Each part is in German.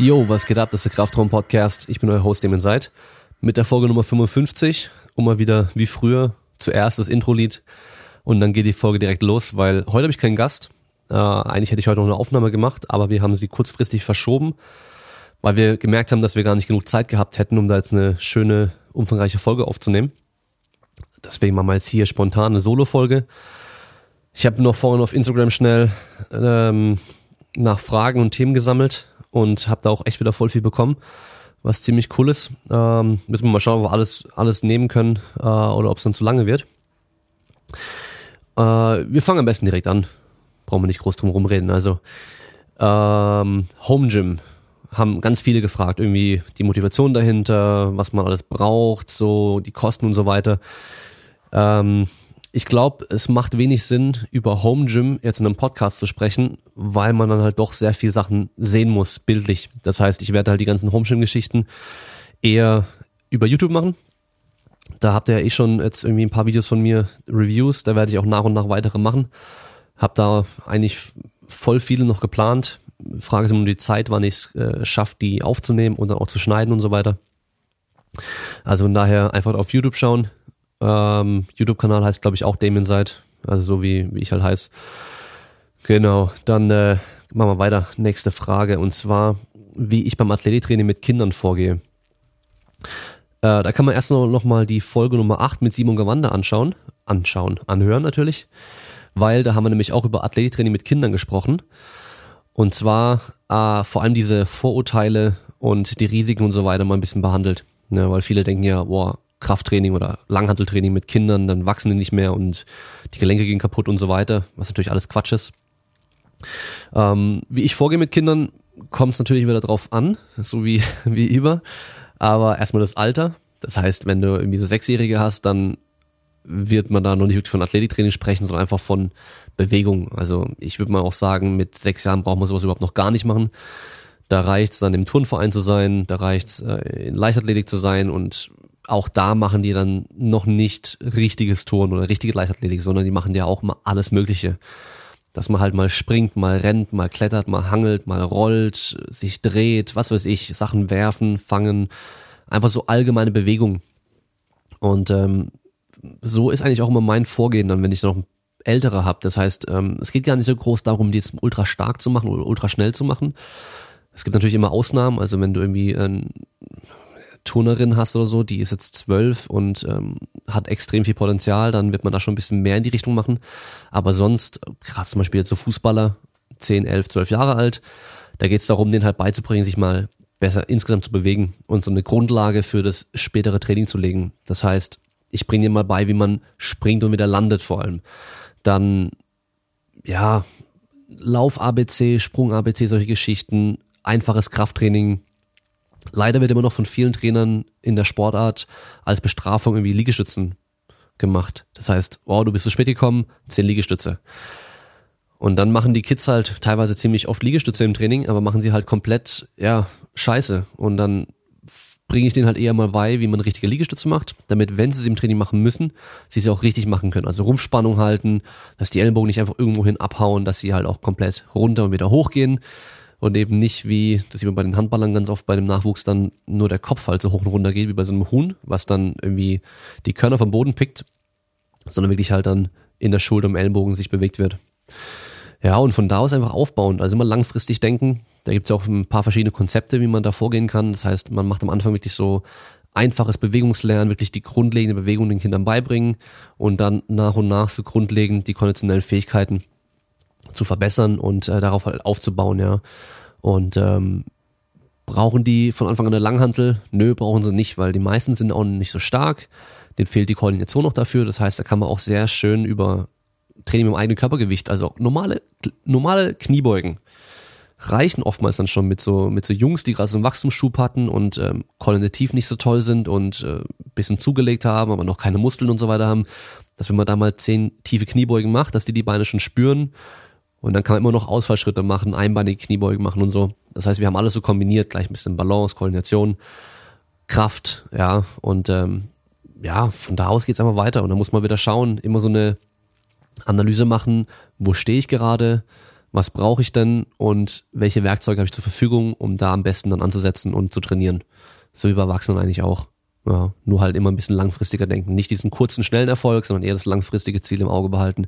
Yo, was geht ab? Das ist der Kraftraum Podcast. Ich bin euer Host, Damon Seid. Mit der Folge Nummer 55. Und mal wieder wie früher zuerst das Intro-Lied. Und dann geht die Folge direkt los, weil heute habe ich keinen Gast. Äh, eigentlich hätte ich heute noch eine Aufnahme gemacht, aber wir haben sie kurzfristig verschoben, weil wir gemerkt haben, dass wir gar nicht genug Zeit gehabt hätten, um da jetzt eine schöne, umfangreiche Folge aufzunehmen. Deswegen machen wir jetzt hier spontan eine Solo-Folge. Ich habe noch vorhin auf Instagram schnell ähm, nach Fragen und Themen gesammelt und habe da auch echt wieder voll viel bekommen, was ziemlich cool ist. Ähm, müssen wir mal schauen, ob wir alles, alles nehmen können äh, oder ob es dann zu lange wird. Äh, wir fangen am besten direkt an. Brauchen wir nicht groß drum rumreden. Also ähm, Home Gym haben ganz viele gefragt, irgendwie die Motivation dahinter, was man alles braucht, so die Kosten und so weiter. Ähm, ich glaube, es macht wenig Sinn, über Home Gym jetzt in einem Podcast zu sprechen, weil man dann halt doch sehr viel Sachen sehen muss, bildlich. Das heißt, ich werde halt die ganzen Home Gym Geschichten eher über YouTube machen. Da habt ihr ja eh schon jetzt irgendwie ein paar Videos von mir, Reviews, da werde ich auch nach und nach weitere machen. Hab da eigentlich voll viele noch geplant. Frage ist immer nur die Zeit, wann ich es äh, schaffe, die aufzunehmen und dann auch zu schneiden und so weiter. Also von daher einfach auf YouTube schauen, ähm, YouTube-Kanal heißt, glaube ich, auch Damien Seid. Also so wie, wie ich halt heiße. Genau, dann äh, machen wir weiter. Nächste Frage. Und zwar, wie ich beim Athletiktraining mit Kindern vorgehe. Äh, da kann man erst noch, noch mal die Folge Nummer 8 mit Simon Gewande anschauen. Anschauen, anhören natürlich. Weil da haben wir nämlich auch über Athletiktraining mit Kindern gesprochen. Und zwar äh, vor allem diese Vorurteile und die Risiken und so weiter mal ein bisschen behandelt. Ne, weil viele denken ja, boah, Krafttraining oder Langhanteltraining mit Kindern, dann wachsen die nicht mehr und die Gelenke gehen kaputt und so weiter, was natürlich alles Quatsch ist. Ähm, wie ich vorgehe mit Kindern, kommt es natürlich wieder drauf an, so wie, wie immer. Aber erstmal das Alter. Das heißt, wenn du irgendwie so Sechsjährige hast, dann wird man da noch nicht wirklich von Athletiktraining sprechen, sondern einfach von Bewegung. Also ich würde mal auch sagen, mit sechs Jahren braucht man sowas überhaupt noch gar nicht machen. Da reicht es dann im Turnverein zu sein, da reicht es äh, in Leichtathletik zu sein und auch da machen die dann noch nicht richtiges Turnen oder richtige Leichtathletik, sondern die machen ja auch mal alles Mögliche. Dass man halt mal springt, mal rennt, mal klettert, mal hangelt, mal rollt, sich dreht, was weiß ich, Sachen werfen, fangen, einfach so allgemeine Bewegung. Und ähm, so ist eigentlich auch immer mein Vorgehen dann, wenn ich noch ältere habe. Das heißt, ähm, es geht gar nicht so groß darum, die jetzt ultra stark zu machen oder ultra schnell zu machen. Es gibt natürlich immer Ausnahmen, also wenn du irgendwie ein Turnerin hast oder so, die ist jetzt zwölf und ähm, hat extrem viel Potenzial, dann wird man da schon ein bisschen mehr in die Richtung machen. Aber sonst, krass, zum Beispiel jetzt so Fußballer, zehn, elf, zwölf Jahre alt, da geht es darum, den halt beizubringen, sich mal besser insgesamt zu bewegen und so eine Grundlage für das spätere Training zu legen. Das heißt, ich bringe dir mal bei, wie man springt und wieder landet vor allem. Dann, ja, Lauf ABC, Sprung ABC, solche Geschichten, einfaches Krafttraining, Leider wird immer noch von vielen Trainern in der Sportart als Bestrafung irgendwie Liegestützen gemacht. Das heißt, oh, du bist zu spät gekommen, zehn Liegestütze. Und dann machen die Kids halt teilweise ziemlich oft Liegestütze im Training, aber machen sie halt komplett, ja, scheiße. Und dann bringe ich denen halt eher mal bei, wie man richtige Liegestütze macht, damit, wenn sie sie im Training machen müssen, sie sie auch richtig machen können. Also Rumpfspannung halten, dass die Ellenbogen nicht einfach irgendwo hin abhauen, dass sie halt auch komplett runter und wieder hochgehen und eben nicht wie, das sieht man bei den Handballern ganz oft bei dem Nachwuchs dann nur der Kopf halt so hoch und runter geht wie bei so einem Huhn, was dann irgendwie die Körner vom Boden pickt, sondern wirklich halt dann in der Schulter im Ellenbogen sich bewegt wird. Ja, und von da aus einfach aufbauen, also immer langfristig denken. Da gibt's ja auch ein paar verschiedene Konzepte, wie man da vorgehen kann. Das heißt, man macht am Anfang wirklich so einfaches Bewegungslernen, wirklich die grundlegende Bewegung den Kindern beibringen und dann nach und nach so grundlegend die konditionellen Fähigkeiten zu verbessern und äh, darauf halt aufzubauen, ja. Und ähm, brauchen die von Anfang an eine Langhantel? Nö, brauchen sie nicht, weil die meisten sind auch nicht so stark. Den fehlt die Koordination noch dafür. Das heißt, da kann man auch sehr schön über Training mit dem eigenen Körpergewicht, also normale, normale Kniebeugen, reichen oftmals dann schon mit so, mit so Jungs, die gerade so einen Wachstumsschub hatten und ähm, koordinativ nicht so toll sind und äh, bisschen zugelegt haben, aber noch keine Muskeln und so weiter haben, dass wenn man da mal zehn tiefe Kniebeugen macht, dass die die Beine schon spüren und dann kann man immer noch Ausfallschritte machen, einbeinige Kniebeugen machen und so. Das heißt, wir haben alles so kombiniert, gleich ein bisschen Balance, Koordination, Kraft, ja. Und ähm, ja, von da aus geht's einfach weiter. Und dann muss man wieder schauen, immer so eine Analyse machen, wo stehe ich gerade, was brauche ich denn und welche Werkzeuge habe ich zur Verfügung, um da am besten dann anzusetzen und zu trainieren. So wie bei Erwachsenen eigentlich auch. Ja, nur halt immer ein bisschen langfristiger denken. Nicht diesen kurzen, schnellen Erfolg, sondern eher das langfristige Ziel im Auge behalten,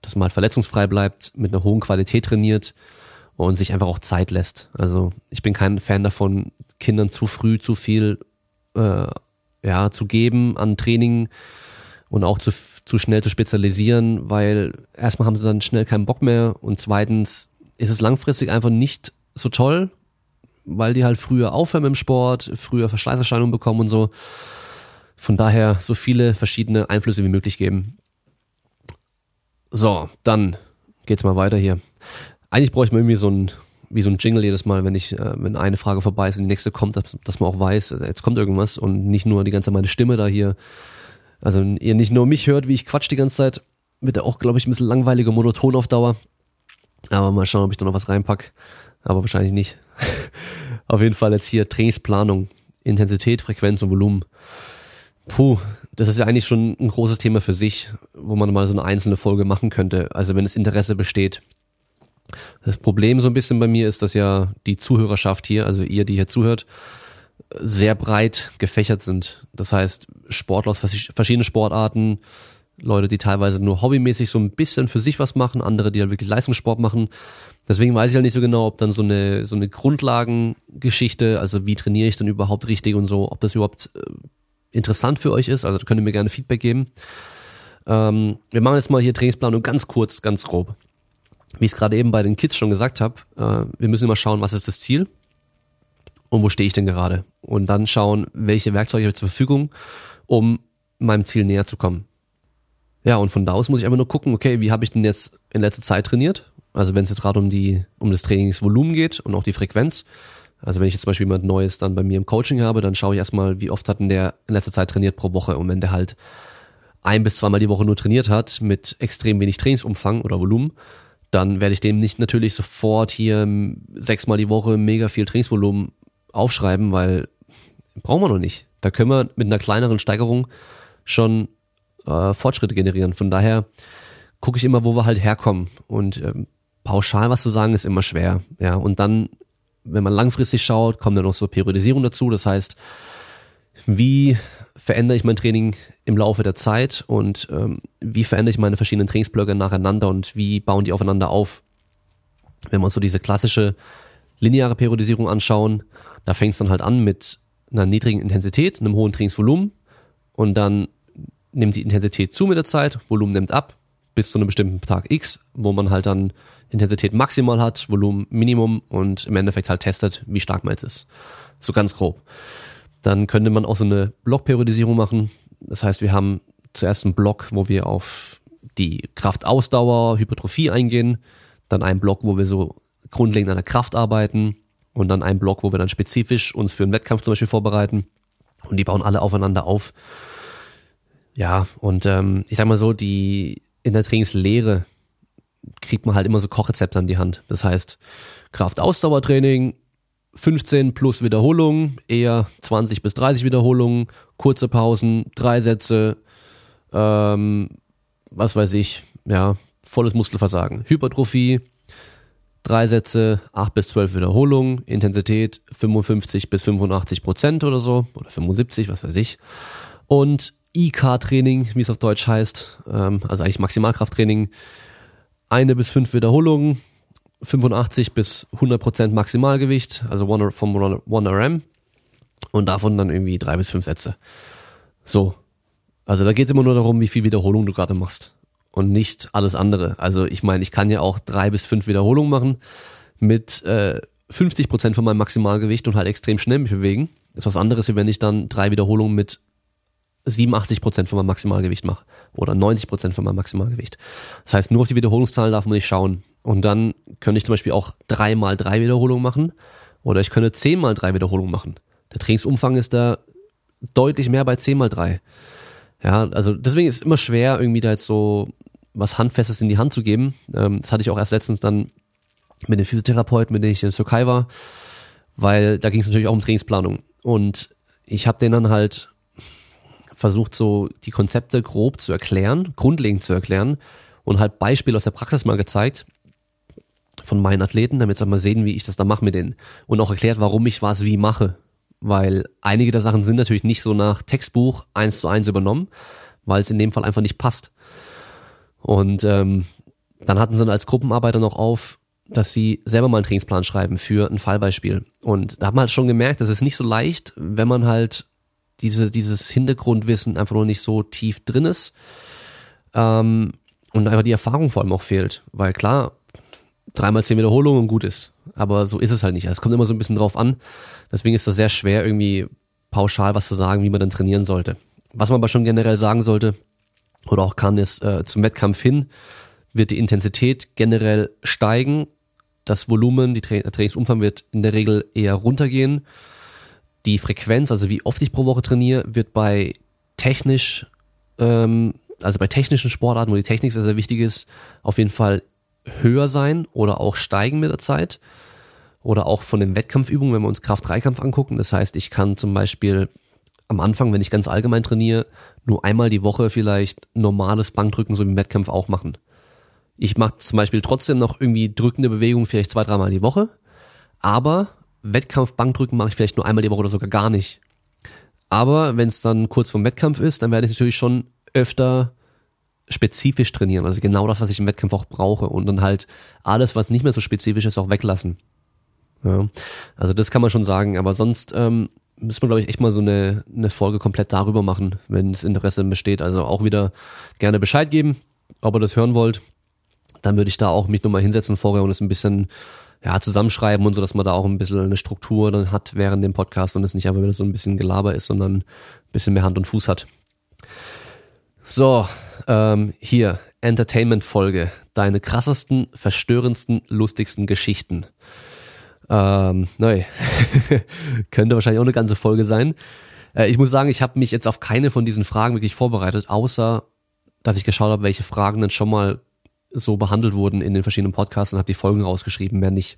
dass man halt verletzungsfrei bleibt, mit einer hohen Qualität trainiert und sich einfach auch Zeit lässt. Also ich bin kein Fan davon, Kindern zu früh zu viel äh, ja, zu geben an Training und auch zu, zu schnell zu spezialisieren, weil erstmal haben sie dann schnell keinen Bock mehr und zweitens ist es langfristig einfach nicht so toll, weil die halt früher aufhören dem Sport, früher Verschleißerscheinungen bekommen und so. Von daher so viele verschiedene Einflüsse wie möglich geben. So, dann geht's mal weiter hier. Eigentlich bräuchte man irgendwie so ein, wie so ein Jingle jedes Mal, wenn ich, äh, wenn eine Frage vorbei ist und die nächste kommt, dass, dass man auch weiß, äh, jetzt kommt irgendwas und nicht nur die ganze Zeit meine Stimme da hier. Also ihr nicht nur mich hört, wie ich quatsch die ganze Zeit, wird ja auch, glaube ich, ein bisschen langweiliger, monoton auf Dauer. Aber mal schauen, ob ich da noch was reinpack. Aber wahrscheinlich nicht. auf jeden Fall jetzt hier Trainingsplanung, Intensität, Frequenz und Volumen. Puh, das ist ja eigentlich schon ein großes Thema für sich, wo man mal so eine einzelne Folge machen könnte. Also wenn das Interesse besteht. Das Problem so ein bisschen bei mir ist, dass ja die Zuhörerschaft hier, also ihr, die hier zuhört, sehr breit gefächert sind. Das heißt, Sportler aus verschiedenen Sportarten, Leute, die teilweise nur hobbymäßig so ein bisschen für sich was machen, andere, die halt wirklich Leistungssport machen. Deswegen weiß ich halt nicht so genau, ob dann so eine, so eine Grundlagengeschichte, also wie trainiere ich denn überhaupt richtig und so, ob das überhaupt äh, interessant für euch ist. Also könnt ihr mir gerne Feedback geben. Ähm, wir machen jetzt mal hier Trainingsplanung ganz kurz, ganz grob wie ich es gerade eben bei den Kids schon gesagt habe, äh, wir müssen immer schauen, was ist das Ziel und wo stehe ich denn gerade. Und dann schauen, welche Werkzeuge habe ich zur Verfügung, um meinem Ziel näher zu kommen. Ja, und von da aus muss ich einfach nur gucken, okay, wie habe ich denn jetzt in letzter Zeit trainiert? Also wenn es jetzt gerade um die, um das Trainingsvolumen geht und auch die Frequenz. Also wenn ich jetzt zum Beispiel jemand Neues dann bei mir im Coaching habe, dann schaue ich erstmal, wie oft hat denn der in letzter Zeit trainiert pro Woche. Und wenn der halt ein bis zweimal die Woche nur trainiert hat, mit extrem wenig Trainingsumfang oder Volumen, dann werde ich dem nicht natürlich sofort hier sechsmal die Woche mega viel Trainingsvolumen aufschreiben, weil brauchen wir noch nicht. Da können wir mit einer kleineren Steigerung schon äh, Fortschritte generieren. Von daher gucke ich immer, wo wir halt herkommen. Und ähm, pauschal was zu sagen ist immer schwer. Ja, und dann, wenn man langfristig schaut, kommt dann noch so Periodisierung dazu. Das heißt, wie verändere ich mein Training im Laufe der Zeit und ähm, wie verändere ich meine verschiedenen Trainingsblöcke nacheinander und wie bauen die aufeinander auf. Wenn wir uns so diese klassische lineare Periodisierung anschauen, da fängt es dann halt an mit einer niedrigen Intensität, einem hohen Trainingsvolumen und dann nimmt die Intensität zu mit der Zeit, Volumen nimmt ab bis zu einem bestimmten Tag X, wo man halt dann Intensität maximal hat, Volumen Minimum und im Endeffekt halt testet, wie stark man jetzt ist. So ganz grob. Dann könnte man auch so eine Blockperiodisierung machen. Das heißt, wir haben zuerst einen Block, wo wir auf die Kraftausdauer, Hypertrophie eingehen, dann einen Block, wo wir so grundlegend an der Kraft arbeiten und dann einen Block, wo wir dann spezifisch uns für einen Wettkampf zum Beispiel vorbereiten und die bauen alle aufeinander auf. Ja, und ähm, ich sag mal so, die in der Trainingslehre kriegt man halt immer so Kochrezepte an die Hand. Das heißt, Kraftausdauertraining 15 plus Wiederholungen, eher 20 bis 30 Wiederholungen, kurze Pausen, drei Sätze, ähm, was weiß ich, ja, volles Muskelversagen. Hypertrophie, drei Sätze, 8 bis 12 Wiederholungen, Intensität 55 bis 85 Prozent oder so, oder 75, was weiß ich. Und IK-Training, wie es auf Deutsch heißt, ähm, also eigentlich Maximalkrafttraining, eine bis fünf Wiederholungen, 85 bis 100 Prozent Maximalgewicht, also one, vom 1RM und davon dann irgendwie drei bis fünf Sätze. So. Also da geht es immer nur darum, wie viel Wiederholung du gerade machst und nicht alles andere. Also ich meine, ich kann ja auch drei bis fünf Wiederholungen machen mit äh, 50 Prozent von meinem Maximalgewicht und halt extrem schnell mich bewegen. Das ist was anderes, wie wenn ich dann drei Wiederholungen mit 87 Prozent von meinem Maximalgewicht mache oder 90 Prozent von meinem Maximalgewicht. Das heißt, nur auf die Wiederholungszahlen darf man nicht schauen. Und dann könnte ich zum Beispiel auch drei mal drei Wiederholungen machen oder ich könnte zehn mal drei Wiederholungen machen. Der Trainingsumfang ist da deutlich mehr bei zehn mal drei. Ja, also deswegen ist es immer schwer, irgendwie da jetzt so was Handfestes in die Hand zu geben. Ähm, das hatte ich auch erst letztens dann mit dem Physiotherapeuten, mit dem ich in der Türkei war, weil da ging es natürlich auch um Trainingsplanung. Und ich habe den dann halt versucht, so die Konzepte grob zu erklären, grundlegend zu erklären und halt Beispiele aus der Praxis mal gezeigt, von meinen Athleten, damit sie mal sehen, wie ich das da mache mit denen. Und auch erklärt, warum ich was wie mache. Weil einige der Sachen sind natürlich nicht so nach Textbuch eins zu eins übernommen, weil es in dem Fall einfach nicht passt. Und ähm, dann hatten sie dann als Gruppenarbeiter noch auf, dass sie selber mal einen Trainingsplan schreiben für ein Fallbeispiel. Und da hat man halt schon gemerkt, das ist nicht so leicht, wenn man halt diese, dieses Hintergrundwissen einfach noch nicht so tief drin ist. Ähm, und einfach die Erfahrung vor allem auch fehlt. Weil klar, dreimal zehn Wiederholungen gut ist. Aber so ist es halt nicht. Also es kommt immer so ein bisschen drauf an. Deswegen ist das sehr schwer, irgendwie pauschal was zu sagen, wie man dann trainieren sollte. Was man aber schon generell sagen sollte oder auch kann, ist äh, zum Wettkampf hin wird die Intensität generell steigen. Das Volumen, die Tra Trainingsumfang wird in der Regel eher runtergehen. Die Frequenz, also wie oft ich pro Woche trainiere, wird bei technisch, ähm, also bei technischen Sportarten, wo die Technik sehr, sehr wichtig ist, auf jeden Fall höher sein oder auch steigen mit der Zeit. Oder auch von den Wettkampfübungen, wenn wir uns Kraft-Dreikampf angucken. Das heißt, ich kann zum Beispiel am Anfang, wenn ich ganz allgemein trainiere, nur einmal die Woche vielleicht normales Bankdrücken so wie im Wettkampf auch machen. Ich mache zum Beispiel trotzdem noch irgendwie drückende Bewegungen vielleicht zwei, dreimal die Woche, aber Wettkampf Bankdrücken mache ich vielleicht nur einmal die Woche oder sogar gar nicht. Aber wenn es dann kurz vorm Wettkampf ist, dann werde ich natürlich schon öfter spezifisch trainieren, also genau das, was ich im Wettkampf auch brauche und dann halt alles, was nicht mehr so spezifisch ist, auch weglassen. Ja, also das kann man schon sagen, aber sonst ähm, müssen wir, glaube ich, echt mal so eine, eine Folge komplett darüber machen, wenn es Interesse besteht. Also auch wieder gerne Bescheid geben, ob ihr das hören wollt. Dann würde ich da auch mich nochmal hinsetzen vorher und es ein bisschen ja, zusammenschreiben und so, dass man da auch ein bisschen eine Struktur dann hat während dem Podcast und es nicht einfach wieder so ein bisschen Gelaber ist, sondern ein bisschen mehr Hand und Fuß hat. So, ähm, hier, Entertainment-Folge. Deine krassesten, verstörendsten, lustigsten Geschichten. Ähm, neu. Könnte wahrscheinlich auch eine ganze Folge sein. Äh, ich muss sagen, ich habe mich jetzt auf keine von diesen Fragen wirklich vorbereitet, außer dass ich geschaut habe, welche Fragen dann schon mal so behandelt wurden in den verschiedenen Podcasts und habe die Folgen rausgeschrieben, mehr nicht.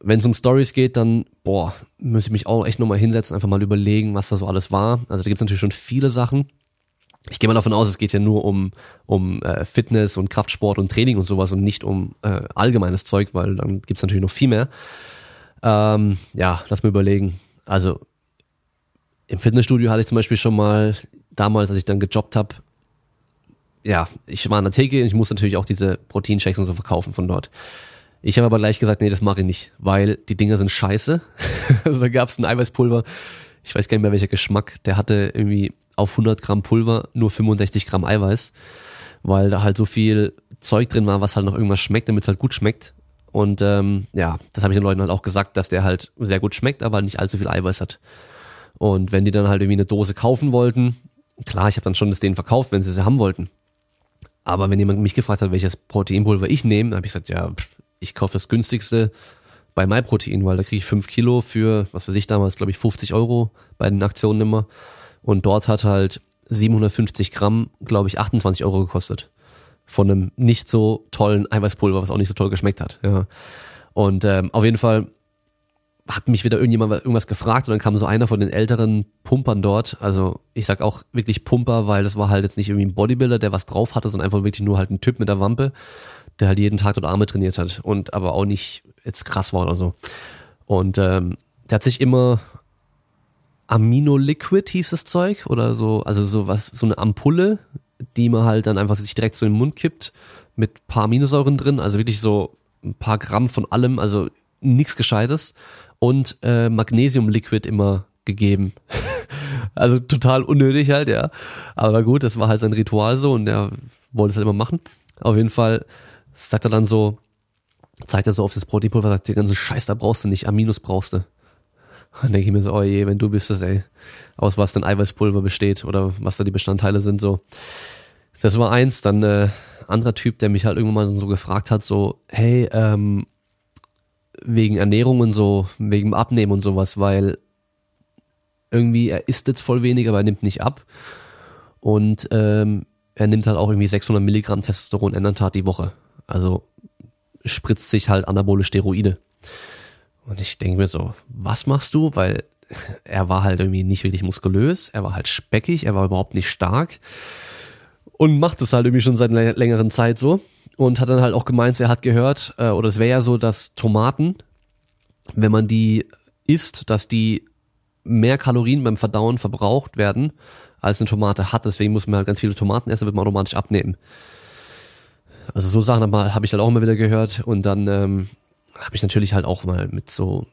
Wenn es um Stories geht, dann, boah, muss ich mich auch echt nochmal hinsetzen, einfach mal überlegen, was da so alles war. Also da gibt's natürlich schon viele Sachen. Ich gehe mal davon aus, es geht ja nur um, um äh, Fitness und Kraftsport und Training und sowas und nicht um äh, allgemeines Zeug, weil dann gibt's natürlich noch viel mehr. Ähm, ja, lass mir überlegen. Also im Fitnessstudio hatte ich zum Beispiel schon mal damals, als ich dann gejobbt habe, ja, ich war an der Theke und ich musste natürlich auch diese Proteinshakes und so verkaufen von dort. Ich habe aber gleich gesagt, nee, das mache ich nicht, weil die Dinger sind scheiße. also da gab es ein Eiweißpulver, ich weiß gar nicht mehr welcher Geschmack, der hatte irgendwie auf 100 Gramm Pulver nur 65 Gramm Eiweiß, weil da halt so viel Zeug drin war, was halt noch irgendwas schmeckt, damit es halt gut schmeckt. Und ähm, ja, das habe ich den Leuten halt auch gesagt, dass der halt sehr gut schmeckt, aber nicht allzu viel Eiweiß hat. Und wenn die dann halt irgendwie eine Dose kaufen wollten, klar, ich habe dann schon das denen verkauft, wenn sie sie haben wollten. Aber wenn jemand mich gefragt hat, welches Proteinpulver ich nehme, dann habe ich gesagt, ja, ich kaufe das günstigste bei MyProtein, weil da kriege ich fünf Kilo für, was weiß ich damals, glaube ich, 50 Euro bei den Aktionen immer. Und dort hat halt 750 Gramm, glaube ich, 28 Euro gekostet. Von einem nicht so tollen Eiweißpulver, was auch nicht so toll geschmeckt hat. Ja. Und ähm, auf jeden Fall hat mich wieder irgendjemand irgendwas gefragt und dann kam so einer von den älteren Pumpern dort. Also ich sag auch wirklich Pumper, weil das war halt jetzt nicht irgendwie ein Bodybuilder, der was drauf hatte, sondern einfach wirklich nur halt ein Typ mit der Wampe, der halt jeden Tag dort Arme trainiert hat und aber auch nicht jetzt krass war oder so. Und ähm, der hat sich immer Amino Liquid hieß das Zeug oder so, also so was, so eine Ampulle, die man halt dann einfach sich direkt so in den Mund kippt mit paar Aminosäuren drin, also wirklich so ein paar Gramm von allem, also nichts Gescheites und äh, Magnesium Liquid immer gegeben. also total unnötig halt, ja. Aber gut, das war halt sein Ritual so und er wollte es halt immer machen. Auf jeden Fall sagt er dann so, zeigt er so auf das Proteinpulver, sagt, den ganzen Scheiß da brauchst du nicht, Aminos brauchst du. Dann denke ich mir so, oh je, wenn du bist das, ey, aus was denn Eiweißpulver besteht oder was da die Bestandteile sind, so. Das war eins, dann äh, anderer Typ, der mich halt irgendwann mal so gefragt hat, so, hey, ähm, wegen Ernährung und so, wegen Abnehmen und sowas, weil irgendwie er isst jetzt voll wenig, aber er nimmt nicht ab. Und ähm, er nimmt halt auch irgendwie 600 Milligramm Testosteron Enantat die Woche. Also spritzt sich halt anabole Steroide. Und ich denke mir so, was machst du? Weil er war halt irgendwie nicht wirklich muskulös, er war halt speckig, er war überhaupt nicht stark und macht es halt irgendwie schon seit längeren Zeit so. Und hat dann halt auch gemeint, er hat gehört, äh, oder es wäre ja so, dass Tomaten, wenn man die isst, dass die mehr Kalorien beim Verdauen verbraucht werden, als eine Tomate hat. Deswegen muss man halt ganz viele Tomaten essen, wird man automatisch abnehmen. Also so Sachen habe hab ich dann auch immer wieder gehört. Und dann ähm, habe ich natürlich halt auch mal mit so,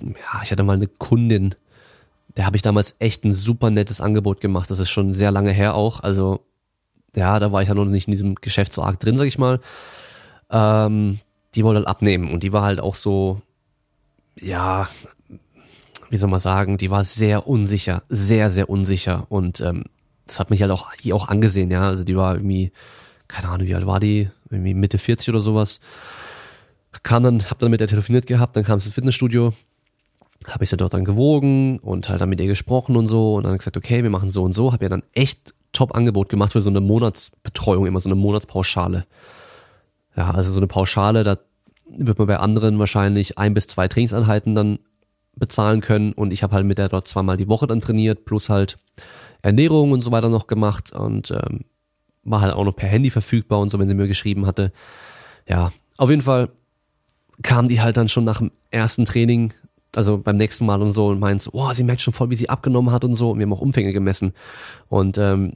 ja, ich hatte mal eine Kundin, der habe ich damals echt ein super nettes Angebot gemacht. Das ist schon sehr lange her auch. Also ja, da war ich ja noch nicht in diesem Geschäft so arg drin, sag ich mal. Ähm, die wollte halt abnehmen und die war halt auch so, ja, wie soll man sagen, die war sehr unsicher, sehr, sehr unsicher und ähm, das hat mich halt auch, auch angesehen, ja, also die war irgendwie, keine Ahnung, wie alt war die, irgendwie Mitte 40 oder sowas, kam dann, hab dann mit der telefoniert gehabt, dann kam sie ins Fitnessstudio, habe ich sie dort dann gewogen und halt dann mit ihr gesprochen und so und dann gesagt, okay, wir machen so und so, habe ja dann echt Top-Angebot gemacht für so eine Monatsbetreuung, immer so eine Monatspauschale. Ja, also so eine Pauschale, da wird man bei anderen wahrscheinlich ein bis zwei Trainingseinheiten dann bezahlen können und ich habe halt mit der dort zweimal die Woche dann trainiert, plus halt Ernährung und so weiter noch gemacht und ähm, war halt auch noch per Handy verfügbar und so, wenn sie mir geschrieben hatte. Ja, auf jeden Fall kam die halt dann schon nach dem ersten Training, also beim nächsten Mal und so und meint so, oh, sie merkt schon voll, wie sie abgenommen hat und so und wir haben auch Umfänge gemessen und ähm,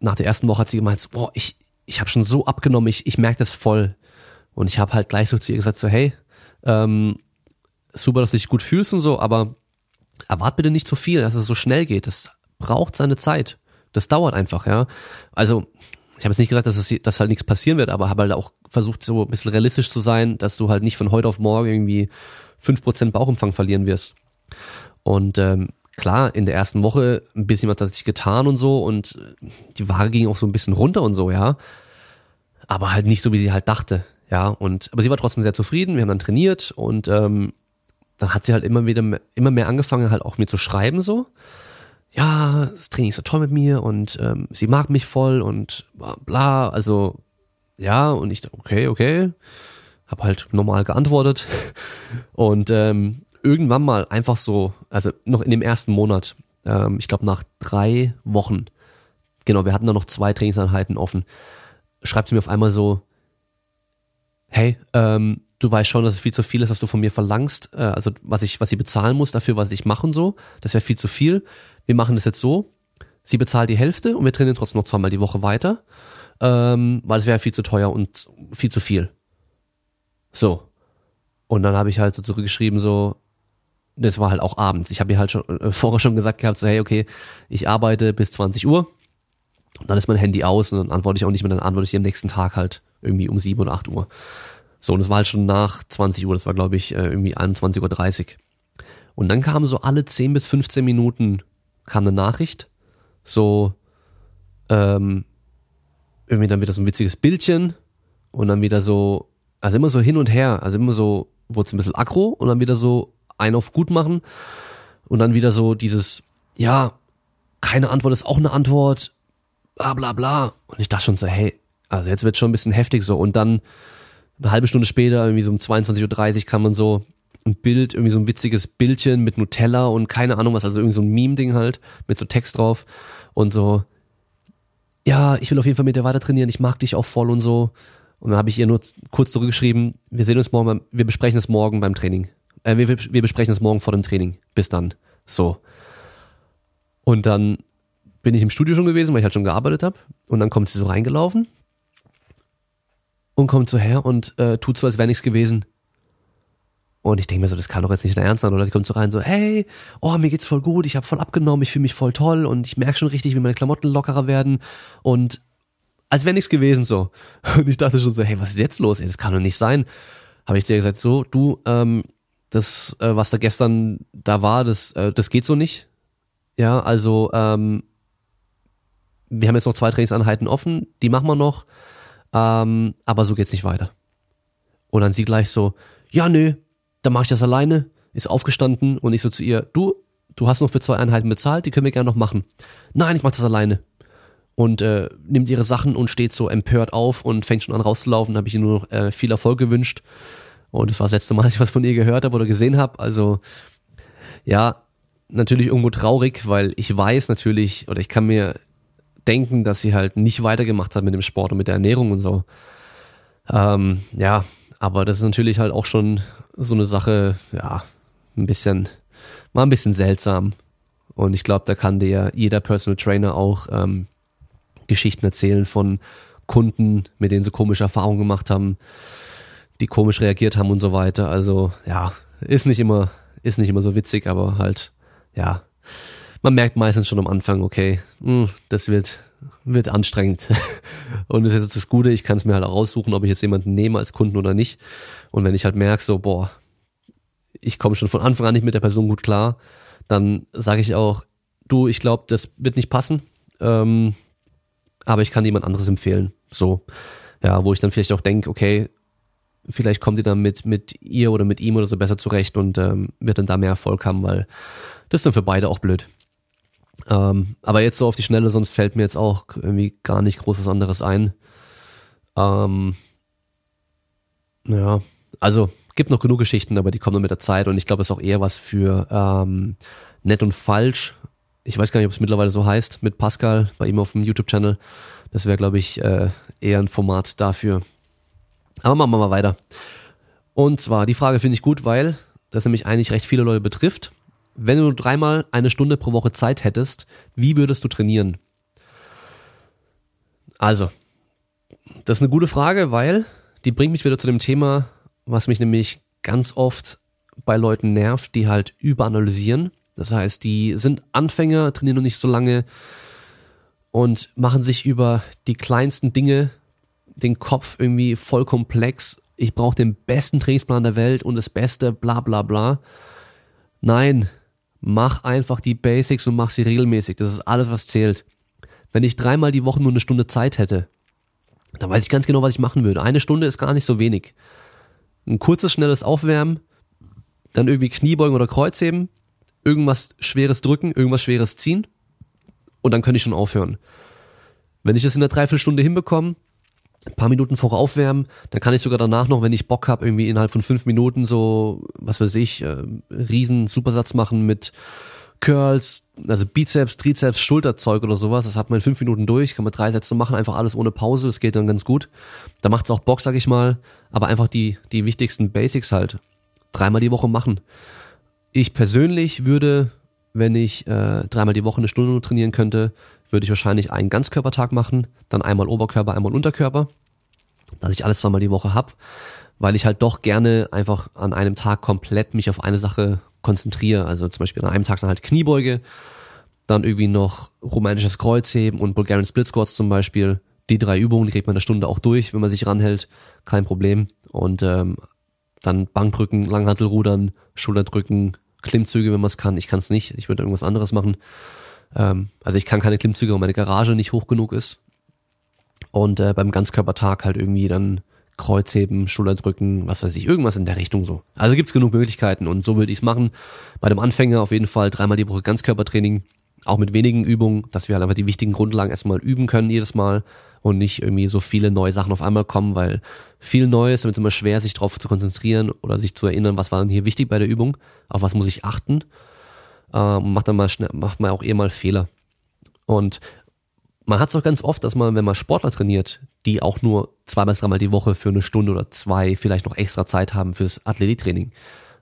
nach der ersten Woche hat sie gemeint, boah, ich, ich habe schon so abgenommen, ich, ich merke das voll und ich habe halt gleich so zu ihr gesagt so, hey, ähm, super, dass du dich gut fühlst und so, aber erwart bitte nicht zu so viel, dass es so schnell geht. Das braucht seine Zeit. Das dauert einfach, ja. Also, ich habe jetzt nicht gesagt, dass, es, dass halt nichts passieren wird, aber habe halt auch versucht, so ein bisschen realistisch zu sein, dass du halt nicht von heute auf morgen irgendwie fünf Prozent Bauchumfang verlieren wirst. Und ähm, klar, in der ersten Woche ein bisschen was hat sich getan und so und die Waage ging auch so ein bisschen runter und so, ja. Aber halt nicht so, wie sie halt dachte, ja. Und aber sie war trotzdem sehr zufrieden. Wir haben dann trainiert und ähm, dann hat sie halt immer wieder immer mehr angefangen, halt auch mir zu schreiben so. Ja, das Training ist so toll mit mir und ähm, sie mag mich voll und bla, also ja, und ich okay, okay, hab halt normal geantwortet und ähm, irgendwann mal einfach so, also noch in dem ersten Monat, ähm, ich glaube nach drei Wochen, genau, wir hatten da noch zwei Trainingseinheiten offen, schreibt sie mir auf einmal so, hey, ähm, du weißt schon, dass es viel zu viel ist, was du von mir verlangst, äh, also was ich, was sie bezahlen muss dafür, was ich mache und so. Das wäre viel zu viel. Wir machen das jetzt so. Sie bezahlt die Hälfte und wir trainieren trotzdem noch zweimal die Woche weiter, ähm, weil es wäre viel zu teuer und viel zu viel. So. Und dann habe ich halt so zurückgeschrieben, so, das war halt auch abends. Ich habe ihr halt schon äh, vorher schon gesagt gehabt, so, hey, okay, ich arbeite bis 20 Uhr. Dann ist mein Handy aus und dann antworte ich auch nicht mehr, dann antworte ich am nächsten Tag halt irgendwie um 7 oder 8 Uhr. So, und es war halt schon nach 20 Uhr, das war glaube ich äh, irgendwie 21.30 Uhr. Und dann kam so alle 10 bis 15 Minuten kam eine Nachricht, so ähm, irgendwie dann wieder so ein witziges Bildchen und dann wieder so, also immer so hin und her, also immer so, wurde es ein bisschen aggro und dann wieder so ein auf gut machen und dann wieder so dieses, ja, keine Antwort ist auch eine Antwort, bla bla bla. Und ich dachte schon so, hey, also jetzt wird schon ein bisschen heftig so. Und dann eine halbe Stunde später, irgendwie so um 22.30 Uhr, kam man so ein Bild, irgendwie so ein witziges Bildchen mit Nutella und keine Ahnung was, also irgendwie so ein Meme-Ding halt, mit so Text drauf und so, ja, ich will auf jeden Fall mit dir weiter trainieren, ich mag dich auch voll und so. Und dann habe ich ihr nur kurz zurückgeschrieben, wir sehen uns morgen, beim, wir besprechen es morgen beim Training. Äh, wir, wir besprechen es morgen vor dem Training. Bis dann. So. Und dann bin ich im Studio schon gewesen, weil ich halt schon gearbeitet habe. Und dann kommt sie so reingelaufen und kommt so her und äh, tut so, als wäre nichts gewesen. Und ich denke mir so, das kann doch jetzt nicht der Ernst sein, oder? Die kommt so rein so, hey, oh, mir geht's voll gut, ich habe voll abgenommen, ich fühle mich voll toll und ich merke schon richtig, wie meine Klamotten lockerer werden und als wäre nichts gewesen so. Und ich dachte schon so, hey, was ist jetzt los? Ey, das kann doch nicht sein. Habe ich ihr gesagt, so, du, ähm, das, äh, was da gestern da war, das, äh, das geht so nicht. Ja, also, ähm, wir haben jetzt noch zwei Trainingseinheiten offen, die machen wir noch. Ähm, aber so geht's nicht weiter. Und dann sie gleich so, ja, nö, dann mache ich das alleine, ist aufgestanden und ich so zu ihr, du, du hast noch für zwei Einheiten bezahlt, die können wir gerne noch machen. Nein, ich mach das alleine. Und äh, nimmt ihre Sachen und steht so empört auf und fängt schon an rauszulaufen. Da habe ich ihr nur noch äh, viel Erfolg gewünscht. Und das war das letzte Mal, dass ich was von ihr gehört habe oder gesehen habe. Also ja, natürlich irgendwo traurig, weil ich weiß natürlich, oder ich kann mir denken, dass sie halt nicht weitergemacht hat mit dem Sport und mit der Ernährung und so. Ähm, ja, aber das ist natürlich halt auch schon so eine Sache, ja, ein bisschen, mal ein bisschen seltsam. Und ich glaube, da kann dir jeder Personal Trainer auch ähm, Geschichten erzählen von Kunden, mit denen sie komische Erfahrungen gemacht haben, die komisch reagiert haben und so weiter. Also ja, ist nicht immer, ist nicht immer so witzig, aber halt, ja, man merkt meistens schon am Anfang, okay, mh, hm, das wird, wird anstrengend. und das ist jetzt das Gute, ich kann es mir halt auch raussuchen, ob ich jetzt jemanden nehme als Kunden oder nicht. Und wenn ich halt merke, so, boah, ich komme schon von Anfang an nicht mit der Person gut klar, dann sage ich auch, du, ich glaube, das wird nicht passen, ähm, aber ich kann jemand anderes empfehlen. So, ja, wo ich dann vielleicht auch denke, okay, vielleicht kommt ihr dann mit, mit ihr oder mit ihm oder so besser zurecht und ähm, wird dann da mehr Erfolg haben, weil das ist dann für beide auch blöd. Ähm, aber jetzt so auf die Schnelle, sonst fällt mir jetzt auch irgendwie gar nicht groß was anderes ein. Ähm, ja, also gibt noch genug Geschichten, aber die kommen dann mit der Zeit und ich glaube, es ist auch eher was für ähm, nett und falsch. Ich weiß gar nicht, ob es mittlerweile so heißt, mit Pascal bei ihm auf dem YouTube-Channel. Das wäre, glaube ich, äh, eher ein Format dafür. Aber machen wir mal weiter. Und zwar, die Frage finde ich gut, weil das nämlich eigentlich recht viele Leute betrifft. Wenn du dreimal eine Stunde pro Woche Zeit hättest, wie würdest du trainieren? Also, das ist eine gute Frage, weil die bringt mich wieder zu dem Thema, was mich nämlich ganz oft bei Leuten nervt, die halt überanalysieren. Das heißt, die sind Anfänger, trainieren noch nicht so lange und machen sich über die kleinsten Dinge den Kopf irgendwie voll komplex. Ich brauche den besten Trainingsplan der Welt und das Beste, bla bla bla. Nein, mach einfach die Basics und mach sie regelmäßig. Das ist alles, was zählt. Wenn ich dreimal die Woche nur eine Stunde Zeit hätte, dann weiß ich ganz genau, was ich machen würde. Eine Stunde ist gar nicht so wenig. Ein kurzes, schnelles Aufwärmen, dann irgendwie Kniebeugen oder Kreuzheben, irgendwas Schweres drücken, irgendwas Schweres ziehen und dann könnte ich schon aufhören. Wenn ich das in einer Dreiviertelstunde hinbekomme, ein paar Minuten vorher aufwärmen, dann kann ich sogar danach noch, wenn ich Bock habe, irgendwie innerhalb von fünf Minuten so, was weiß ich, äh, riesen Supersatz machen mit Curls, also Bizeps, Trizeps, Schulterzeug oder sowas. Das hat man in fünf Minuten durch, kann man drei Sätze machen, einfach alles ohne Pause, das geht dann ganz gut. Da macht's auch Bock, sag ich mal, aber einfach die, die wichtigsten Basics halt dreimal die Woche machen. Ich persönlich würde, wenn ich äh, dreimal die Woche eine Stunde trainieren könnte, würde ich wahrscheinlich einen Ganzkörpertag machen, dann einmal Oberkörper, einmal Unterkörper, dass ich alles zweimal die Woche hab, weil ich halt doch gerne einfach an einem Tag komplett mich auf eine Sache konzentriere. Also zum Beispiel an einem Tag dann halt Kniebeuge, dann irgendwie noch rumänisches Kreuzheben und Bulgarian Split Squats zum Beispiel. Die drei Übungen, die kriegt man eine Stunde auch durch, wenn man sich ranhält, kein Problem. Und ähm, dann Bankdrücken, Langhantelrudern, Schulterdrücken, Klimmzüge, wenn man es kann. Ich kann es nicht, ich würde irgendwas anderes machen. Ähm, also ich kann keine Klimmzüge, weil meine Garage nicht hoch genug ist. Und äh, beim Ganzkörpertag halt irgendwie dann Kreuzheben, Schulterdrücken, was weiß ich, irgendwas in der Richtung so. Also gibt's genug Möglichkeiten und so würde ich es machen. Bei dem Anfänger auf jeden Fall dreimal die Woche Ganzkörpertraining, auch mit wenigen Übungen, dass wir halt einfach die wichtigen Grundlagen erstmal üben können jedes Mal und nicht irgendwie so viele neue Sachen auf einmal kommen, weil viel Neues, damit es immer schwer, sich darauf zu konzentrieren oder sich zu erinnern, was war denn hier wichtig bei der Übung, auf was muss ich achten äh, macht dann mal schnell, macht man auch eh mal Fehler. Und man hat es auch ganz oft, dass man, wenn man Sportler trainiert, die auch nur zwei bis dreimal die Woche für eine Stunde oder zwei vielleicht noch extra Zeit haben fürs Athletiktraining.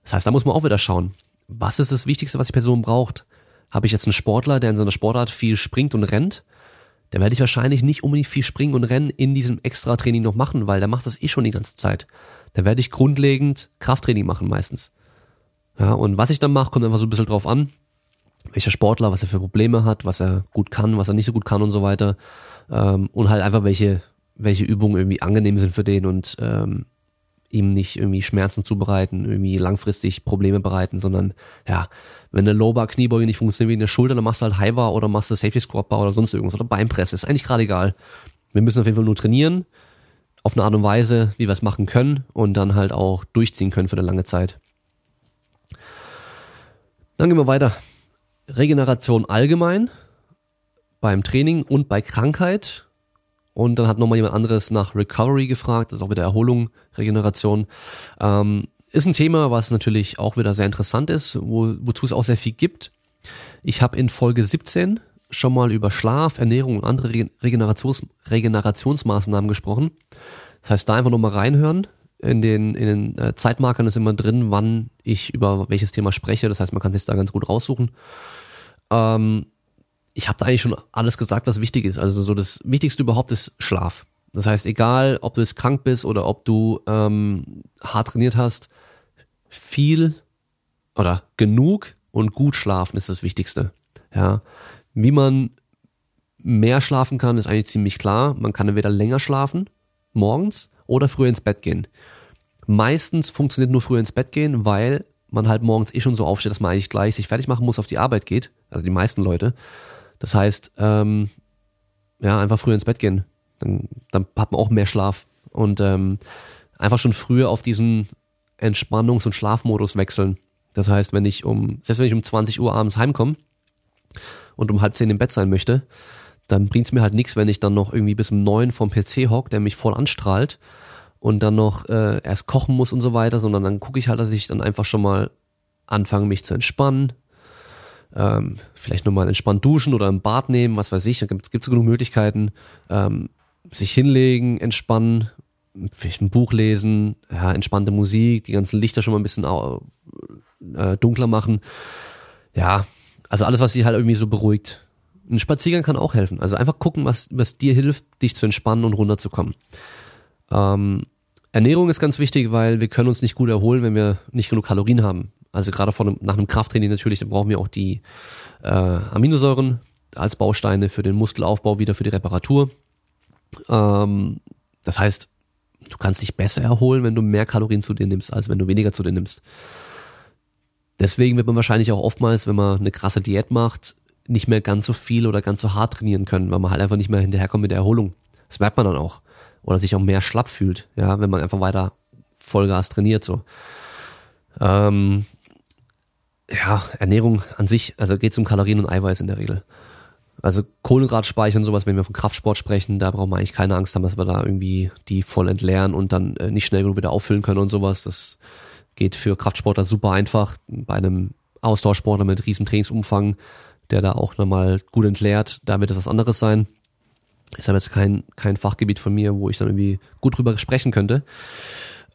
Das heißt, da muss man auch wieder schauen, was ist das Wichtigste, was die Person braucht? Habe ich jetzt einen Sportler, der in seiner Sportart viel springt und rennt? Da werde ich wahrscheinlich nicht unbedingt viel springen und rennen in diesem Extra-Training noch machen, weil der macht das eh schon die ganze Zeit. Da werde ich grundlegend Krafttraining machen meistens. Ja, und was ich dann mache, kommt einfach so ein bisschen drauf an, welcher Sportler, was er für Probleme hat, was er gut kann, was er nicht so gut kann und so weiter. Ähm, und halt einfach welche, welche Übungen irgendwie angenehm sind für den und ähm, ihm nicht irgendwie Schmerzen zubereiten, irgendwie langfristig Probleme bereiten, sondern ja, wenn eine Low-Bar Kniebeuge nicht funktioniert wie in der Schulter, dann machst du halt High Bar oder machst du Safety Squat Bar oder sonst irgendwas oder Beinpresse, ist eigentlich gerade egal. Wir müssen auf jeden Fall nur trainieren, auf eine Art und Weise, wie wir es machen können und dann halt auch durchziehen können für eine lange Zeit. Dann gehen wir weiter. Regeneration allgemein beim Training und bei Krankheit. Und dann hat nochmal jemand anderes nach Recovery gefragt, das ist auch wieder Erholung, Regeneration. Ähm, ist ein Thema, was natürlich auch wieder sehr interessant ist, wo, wozu es auch sehr viel gibt. Ich habe in Folge 17 schon mal über Schlaf, Ernährung und andere Regenerations Regenerationsmaßnahmen gesprochen. Das heißt, da einfach nochmal reinhören. In den, in den äh, Zeitmarkern ist immer drin, wann ich über welches Thema spreche. Das heißt, man kann es da ganz gut raussuchen. Ähm, ich habe da eigentlich schon alles gesagt, was wichtig ist. Also so das Wichtigste überhaupt ist Schlaf. Das heißt, egal, ob du jetzt krank bist oder ob du ähm, hart trainiert hast, viel oder genug und gut schlafen ist das Wichtigste. Ja, wie man mehr schlafen kann, ist eigentlich ziemlich klar. Man kann entweder länger schlafen morgens oder früher ins Bett gehen. Meistens funktioniert nur früher ins Bett gehen, weil man halt morgens eh schon so aufsteht, dass man eigentlich gleich sich fertig machen muss, auf die Arbeit geht. Also die meisten Leute. Das heißt, ähm, ja, einfach früher ins Bett gehen. Dann, dann hat man auch mehr Schlaf. Und ähm, einfach schon früher auf diesen Entspannungs- und Schlafmodus wechseln. Das heißt, wenn ich um, selbst wenn ich um 20 Uhr abends heimkomme und um halb zehn im Bett sein möchte, dann bringt's mir halt nichts, wenn ich dann noch irgendwie bis um neun vom PC hock, der mich voll anstrahlt und dann noch äh, erst kochen muss und so weiter, sondern dann gucke ich halt, dass ich dann einfach schon mal anfange, mich zu entspannen, ähm, vielleicht nochmal entspannt duschen oder ein Bad nehmen, was weiß ich, da gibt es genug Möglichkeiten, ähm, sich hinlegen, entspannen, vielleicht ein Buch lesen, ja, entspannte Musik, die ganzen Lichter schon mal ein bisschen äh, dunkler machen. Ja, also alles, was dich halt irgendwie so beruhigt. Ein Spaziergang kann auch helfen. Also einfach gucken, was, was dir hilft, dich zu entspannen und runterzukommen. Ähm, Ernährung ist ganz wichtig, weil wir können uns nicht gut erholen, wenn wir nicht genug Kalorien haben. Also gerade einem, nach einem Krafttraining natürlich, dann brauchen wir auch die äh, Aminosäuren als Bausteine für den Muskelaufbau, wieder für die Reparatur. Ähm, das heißt, du kannst dich besser erholen, wenn du mehr Kalorien zu dir nimmst, als wenn du weniger zu dir nimmst. Deswegen wird man wahrscheinlich auch oftmals, wenn man eine krasse Diät macht, nicht mehr ganz so viel oder ganz so hart trainieren können, weil man halt einfach nicht mehr hinterherkommt mit der Erholung. Das merkt man dann auch. Oder sich auch mehr schlapp fühlt, ja, wenn man einfach weiter Vollgas trainiert, so. Ähm, ja, Ernährung an sich, also geht es um Kalorien und Eiweiß in der Regel. Also Kohlenhydratspeicher und sowas, wenn wir von Kraftsport sprechen, da brauchen wir eigentlich keine Angst haben, dass wir da irgendwie die voll entleeren und dann äh, nicht schnell genug wieder auffüllen können und sowas. Das geht für Kraftsportler super einfach. Bei einem Austauschsportler mit riesen Trainingsumfang, der da auch nochmal gut entleert, da wird es was anderes sein. Ist aber jetzt kein, kein Fachgebiet von mir, wo ich dann irgendwie gut drüber sprechen könnte.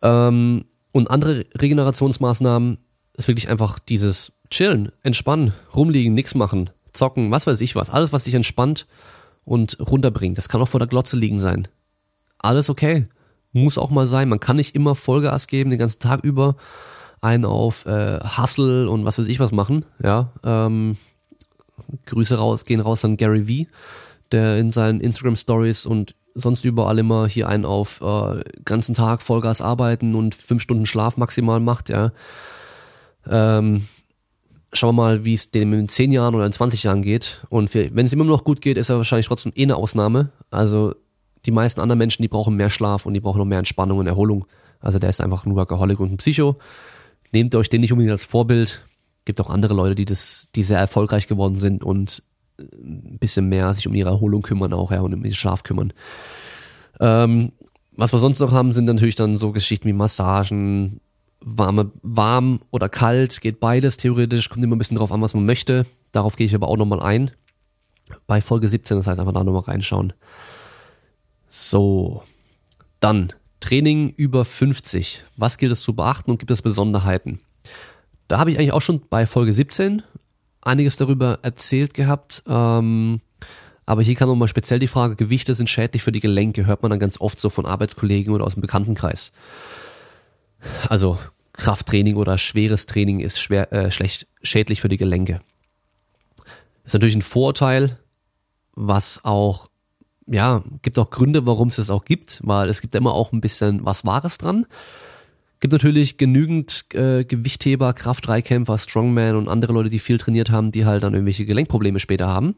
Ähm, und andere Regenerationsmaßnahmen ist wirklich einfach dieses Chillen, entspannen, rumliegen, nichts machen, zocken, was weiß ich was. Alles, was dich entspannt und runterbringt. Das kann auch vor der Glotze liegen sein. Alles okay. Muss auch mal sein. Man kann nicht immer Vollgas geben, den ganzen Tag über einen auf äh, Hustle und was weiß ich was machen. Ja, ähm, Grüße raus, gehen raus an Gary Vee, der in seinen Instagram Stories und sonst überall immer hier einen auf äh, ganzen Tag Vollgas arbeiten und fünf Stunden Schlaf maximal macht. Ja, ähm, schauen wir mal, wie es dem in 10 Jahren oder in 20 Jahren geht. Und wenn es immer noch gut geht, ist er wahrscheinlich trotzdem eh eine Ausnahme. Also die meisten anderen Menschen, die brauchen mehr Schlaf und die brauchen noch mehr Entspannung und Erholung. Also der ist einfach ein Workaholic und ein Psycho. Nehmt euch den nicht unbedingt als Vorbild. Gibt auch andere Leute, die das, die sehr erfolgreich geworden sind und ein bisschen mehr sich um ihre Erholung kümmern auch, ja, und um ihren Schlaf kümmern. Ähm, was wir sonst noch haben, sind natürlich dann so Geschichten wie Massagen, warme, warm oder kalt, geht beides theoretisch, kommt immer ein bisschen drauf an, was man möchte. Darauf gehe ich aber auch nochmal ein. Bei Folge 17, das heißt einfach da nochmal reinschauen. So, dann Training über 50. Was gilt es zu beachten und gibt es Besonderheiten? Da habe ich eigentlich auch schon bei Folge 17 einiges darüber erzählt gehabt. Ähm, aber hier kam nochmal speziell die Frage, Gewichte sind schädlich für die Gelenke, hört man dann ganz oft so von Arbeitskollegen oder aus dem Bekanntenkreis. Also Krafttraining oder schweres Training ist schwer, äh, schlecht, schädlich für die Gelenke. ist natürlich ein Vorurteil, was auch, ja, gibt auch Gründe, warum es das auch gibt, weil es gibt immer auch ein bisschen was Wahres dran. Gibt natürlich genügend äh, Gewichtheber, Kraft-Dreikämpfer, Strongman und andere Leute, die viel trainiert haben, die halt dann irgendwelche Gelenkprobleme später haben.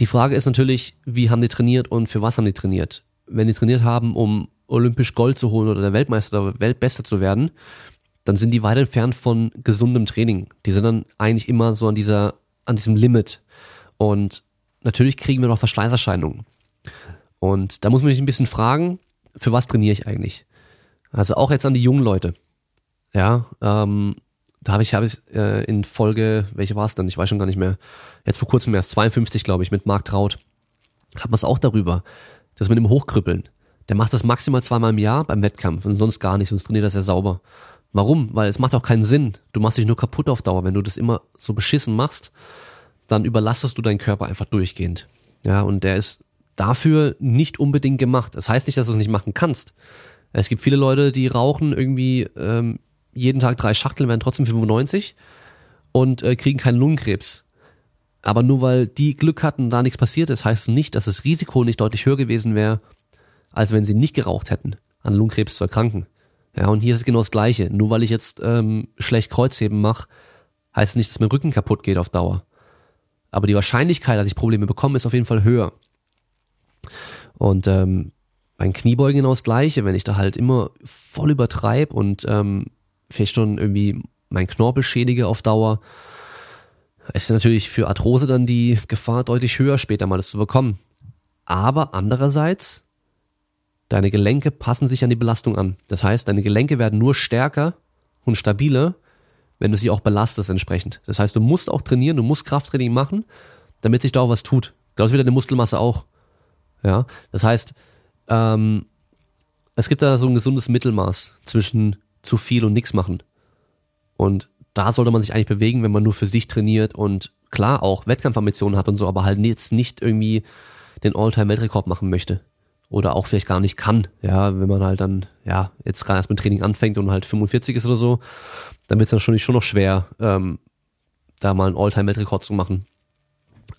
Die Frage ist natürlich, wie haben die trainiert und für was haben die trainiert? Wenn die trainiert haben, um olympisch Gold zu holen oder der Weltmeister oder Weltbeste zu werden, dann sind die weit entfernt von gesundem Training. Die sind dann eigentlich immer so an dieser, an diesem Limit. Und natürlich kriegen wir noch Verschleißerscheinungen. Und da muss man sich ein bisschen fragen, für was trainiere ich eigentlich? Also auch jetzt an die jungen Leute. Ja, ähm, da habe ich, habe ich äh, in Folge, welche war es denn? Ich weiß schon gar nicht mehr. Jetzt vor kurzem erst 52, glaube ich, mit Marc Traut. Hat man es auch darüber, dass mit dem Hochkrüppeln Der macht das maximal zweimal im Jahr beim Wettkampf und sonst gar nicht, sonst trainiert er sehr sauber. Warum? Weil es macht auch keinen Sinn. Du machst dich nur kaputt auf Dauer. Wenn du das immer so beschissen machst, dann überlastest du deinen Körper einfach durchgehend. Ja, und der ist dafür nicht unbedingt gemacht. Das heißt nicht, dass du es nicht machen kannst. Es gibt viele Leute, die rauchen irgendwie ähm, jeden Tag drei Schachteln, werden trotzdem 95 und äh, kriegen keinen Lungenkrebs. Aber nur weil die Glück hatten, da nichts passiert ist, heißt es nicht, dass das Risiko nicht deutlich höher gewesen wäre, als wenn sie nicht geraucht hätten, an Lungenkrebs zu erkranken. Ja, und hier ist es genau das Gleiche. Nur weil ich jetzt ähm, schlecht Kreuzheben mache, heißt es nicht, dass mein Rücken kaputt geht auf Dauer. Aber die Wahrscheinlichkeit, dass ich Probleme bekomme, ist auf jeden Fall höher. Und ähm, beim Kniebeugen genau das Gleiche, wenn ich da halt immer voll übertreibe und ähm, vielleicht schon irgendwie mein Knorpel schädige auf Dauer, ist natürlich für Arthrose dann die Gefahr deutlich höher, später mal das zu bekommen. Aber andererseits, deine Gelenke passen sich an die Belastung an. Das heißt, deine Gelenke werden nur stärker und stabiler, wenn du sie auch belastest entsprechend. Das heißt, du musst auch trainieren, du musst Krafttraining machen, damit sich da auch was tut. Genauso wie deine Muskelmasse auch. Ja, das heißt, ähm, es gibt da so ein gesundes Mittelmaß zwischen zu viel und nichts machen. Und da sollte man sich eigentlich bewegen, wenn man nur für sich trainiert und klar auch Wettkampfambitionen hat und so, aber halt jetzt nicht irgendwie den All-Time-Weltrekord machen möchte. Oder auch vielleicht gar nicht kann, ja, wenn man halt dann, ja, jetzt gerade erst mit Training anfängt und halt 45 ist oder so, dann wird es natürlich schon noch schwer, ähm, da mal einen All-Time-Weltrekord zu machen.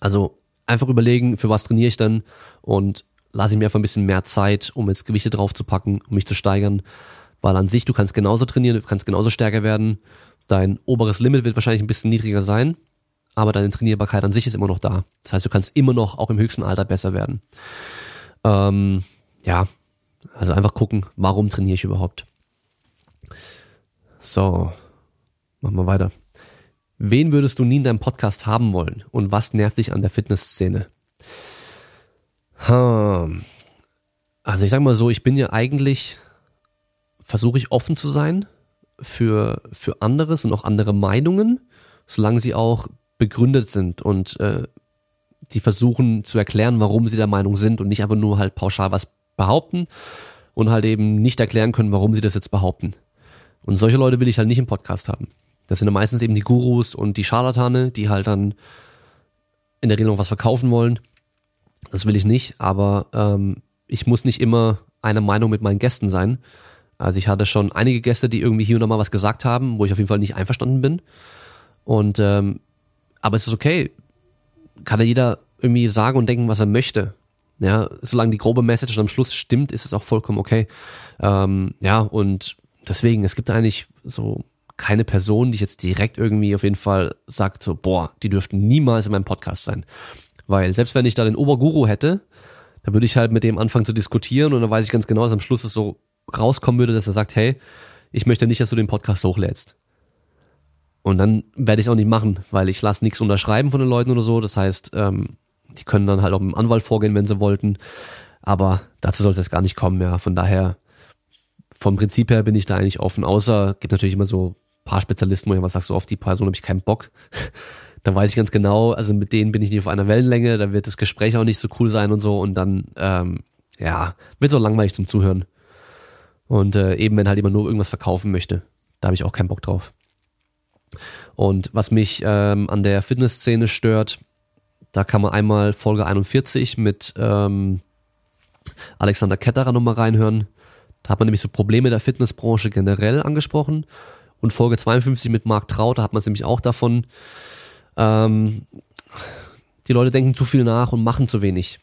Also einfach überlegen, für was trainiere ich dann und lasse ich mir einfach ein bisschen mehr Zeit, um jetzt Gewichte draufzupacken, um mich zu steigern. Weil an sich, du kannst genauso trainieren, du kannst genauso stärker werden. Dein oberes Limit wird wahrscheinlich ein bisschen niedriger sein, aber deine Trainierbarkeit an sich ist immer noch da. Das heißt, du kannst immer noch auch im höchsten Alter besser werden. Ähm, ja, also einfach gucken, warum trainiere ich überhaupt. So, machen wir weiter. Wen würdest du nie in deinem Podcast haben wollen und was nervt dich an der Fitnessszene? Hm. Also ich sag mal so, ich bin ja eigentlich, versuche ich offen zu sein für, für anderes und auch andere Meinungen, solange sie auch begründet sind und äh, die versuchen zu erklären, warum sie der Meinung sind und nicht einfach nur halt pauschal was behaupten und halt eben nicht erklären können, warum sie das jetzt behaupten. Und solche Leute will ich halt nicht im Podcast haben. Das sind ja meistens eben die Gurus und die Scharlatane, die halt dann in der Regel noch was verkaufen wollen. Das will ich nicht, aber ähm, ich muss nicht immer einer Meinung mit meinen Gästen sein. Also ich hatte schon einige Gäste, die irgendwie hier und da mal was gesagt haben, wo ich auf jeden Fall nicht einverstanden bin. Und ähm, aber es ist okay. Kann ja jeder irgendwie sagen und denken, was er möchte. Ja, solange die grobe Message am Schluss stimmt, ist es auch vollkommen okay. Ähm, ja, und deswegen, es gibt eigentlich so keine Person, die ich jetzt direkt irgendwie auf jeden Fall sagt, so, boah, die dürften niemals in meinem Podcast sein. Weil selbst wenn ich da den Oberguru hätte, dann würde ich halt mit dem anfangen zu diskutieren und dann weiß ich ganz genau, dass am Schluss es so rauskommen würde, dass er sagt, hey, ich möchte nicht, dass du den Podcast hochlädst. Und dann werde ich es auch nicht machen, weil ich lasse nichts unterschreiben von den Leuten oder so. Das heißt, ähm, die können dann halt auch mit dem Anwalt vorgehen, wenn sie wollten. Aber dazu soll es jetzt gar nicht kommen, ja. Von daher, vom Prinzip her bin ich da eigentlich offen. Außer, gibt natürlich immer so paar Spezialisten, wo ich immer sage, so auf die Person habe ich keinen Bock. da weiß ich ganz genau, also mit denen bin ich nicht auf einer Wellenlänge, da wird das Gespräch auch nicht so cool sein und so. Und dann, ähm, ja, wird so langweilig zum Zuhören. Und äh, eben, wenn halt jemand nur irgendwas verkaufen möchte, da habe ich auch keinen Bock drauf. Und was mich ähm, an der Fitnessszene stört, da kann man einmal Folge 41 mit ähm, Alexander Ketterer nochmal reinhören. Da hat man nämlich so Probleme der Fitnessbranche generell angesprochen. Und Folge 52 mit Marc Traut, da hat man es nämlich auch davon. Ähm, die Leute denken zu viel nach und machen zu wenig.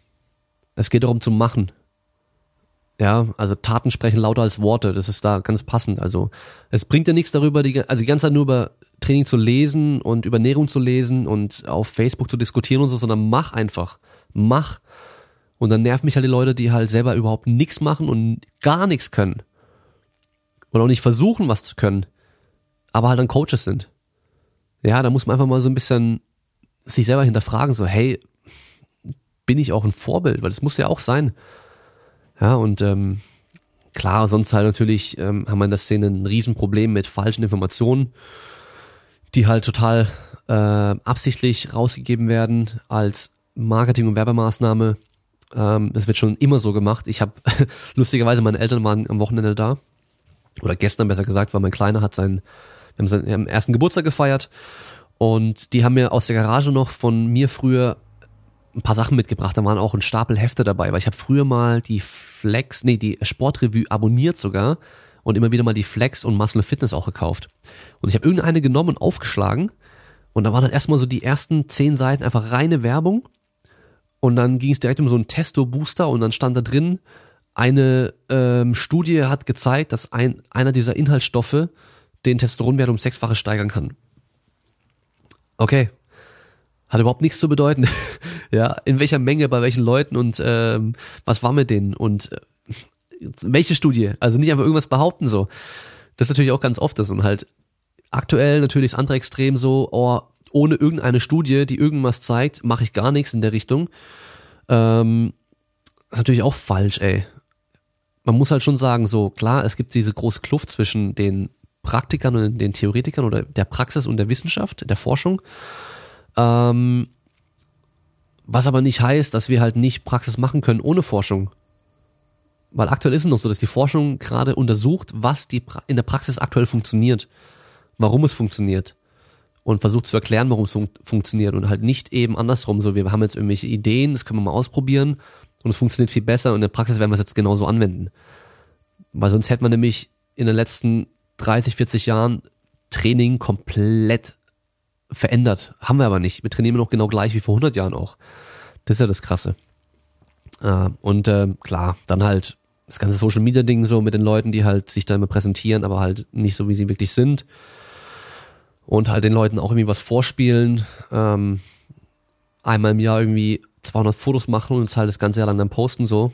Es geht darum zu machen. Ja, also Taten sprechen lauter als Worte. Das ist da ganz passend. Also es bringt ja nichts darüber, die, also die ganze Zeit nur über Training zu lesen und über Ernährung zu lesen und auf Facebook zu diskutieren und so, sondern mach einfach. Mach. Und dann nerven mich halt die Leute, die halt selber überhaupt nichts machen und gar nichts können. Und auch nicht versuchen, was zu können. Aber halt dann Coaches sind. Ja, da muss man einfach mal so ein bisschen sich selber hinterfragen, so, hey, bin ich auch ein Vorbild? Weil das muss ja auch sein. Ja, und ähm, klar, sonst halt natürlich ähm, haben wir in der Szene ein Riesenproblem mit falschen Informationen, die halt total äh, absichtlich rausgegeben werden als Marketing- und Werbemaßnahme. Ähm, das wird schon immer so gemacht. Ich habe lustigerweise meine Eltern waren am Wochenende da. Oder gestern besser gesagt, weil mein Kleiner hat seinen, wir haben seinen ersten Geburtstag gefeiert. Und die haben mir aus der Garage noch von mir früher ein paar Sachen mitgebracht. Da waren auch ein Stapel Hefte dabei, weil ich habe früher mal die Flex, nee, die Sportrevue abonniert sogar und immer wieder mal die Flex und Muscle Fitness auch gekauft. Und ich habe irgendeine genommen und aufgeschlagen und da waren dann erstmal so die ersten zehn Seiten einfach reine Werbung und dann ging es direkt um so einen Testo-Booster und dann stand da drin, eine ähm, Studie hat gezeigt, dass ein, einer dieser Inhaltsstoffe den Testosteronwert um sechsfache steigern kann. Okay. Hat überhaupt nichts zu bedeuten. ja, in welcher Menge, bei welchen Leuten und ähm, was war mit denen und äh, welche Studie? Also nicht einfach irgendwas behaupten so. Das ist natürlich auch ganz oft das und halt aktuell natürlich das andere Extrem so, oh, ohne irgendeine Studie, die irgendwas zeigt, mache ich gar nichts in der Richtung. Ähm, ist natürlich auch falsch, ey man muss halt schon sagen, so klar, es gibt diese große Kluft zwischen den Praktikern und den Theoretikern oder der Praxis und der Wissenschaft, der Forschung. Ähm, was aber nicht heißt, dass wir halt nicht Praxis machen können ohne Forschung. Weil aktuell ist es noch so, dass die Forschung gerade untersucht, was die in der Praxis aktuell funktioniert, warum es funktioniert und versucht zu erklären, warum es fun funktioniert und halt nicht eben andersrum, so wir haben jetzt irgendwelche Ideen, das können wir mal ausprobieren und es funktioniert viel besser und in der Praxis werden wir es jetzt genauso anwenden. Weil sonst hätte man nämlich in den letzten 30, 40 Jahren Training komplett verändert. Haben wir aber nicht. Wir trainieren noch genau gleich wie vor 100 Jahren auch. Das ist ja das Krasse. Äh, und äh, klar, dann halt das ganze Social Media Ding so mit den Leuten, die halt sich da immer präsentieren, aber halt nicht so, wie sie wirklich sind. Und halt den Leuten auch irgendwie was vorspielen. Ähm, einmal im Jahr irgendwie 200 Fotos machen und es halt das ganze Jahr lang dann posten so.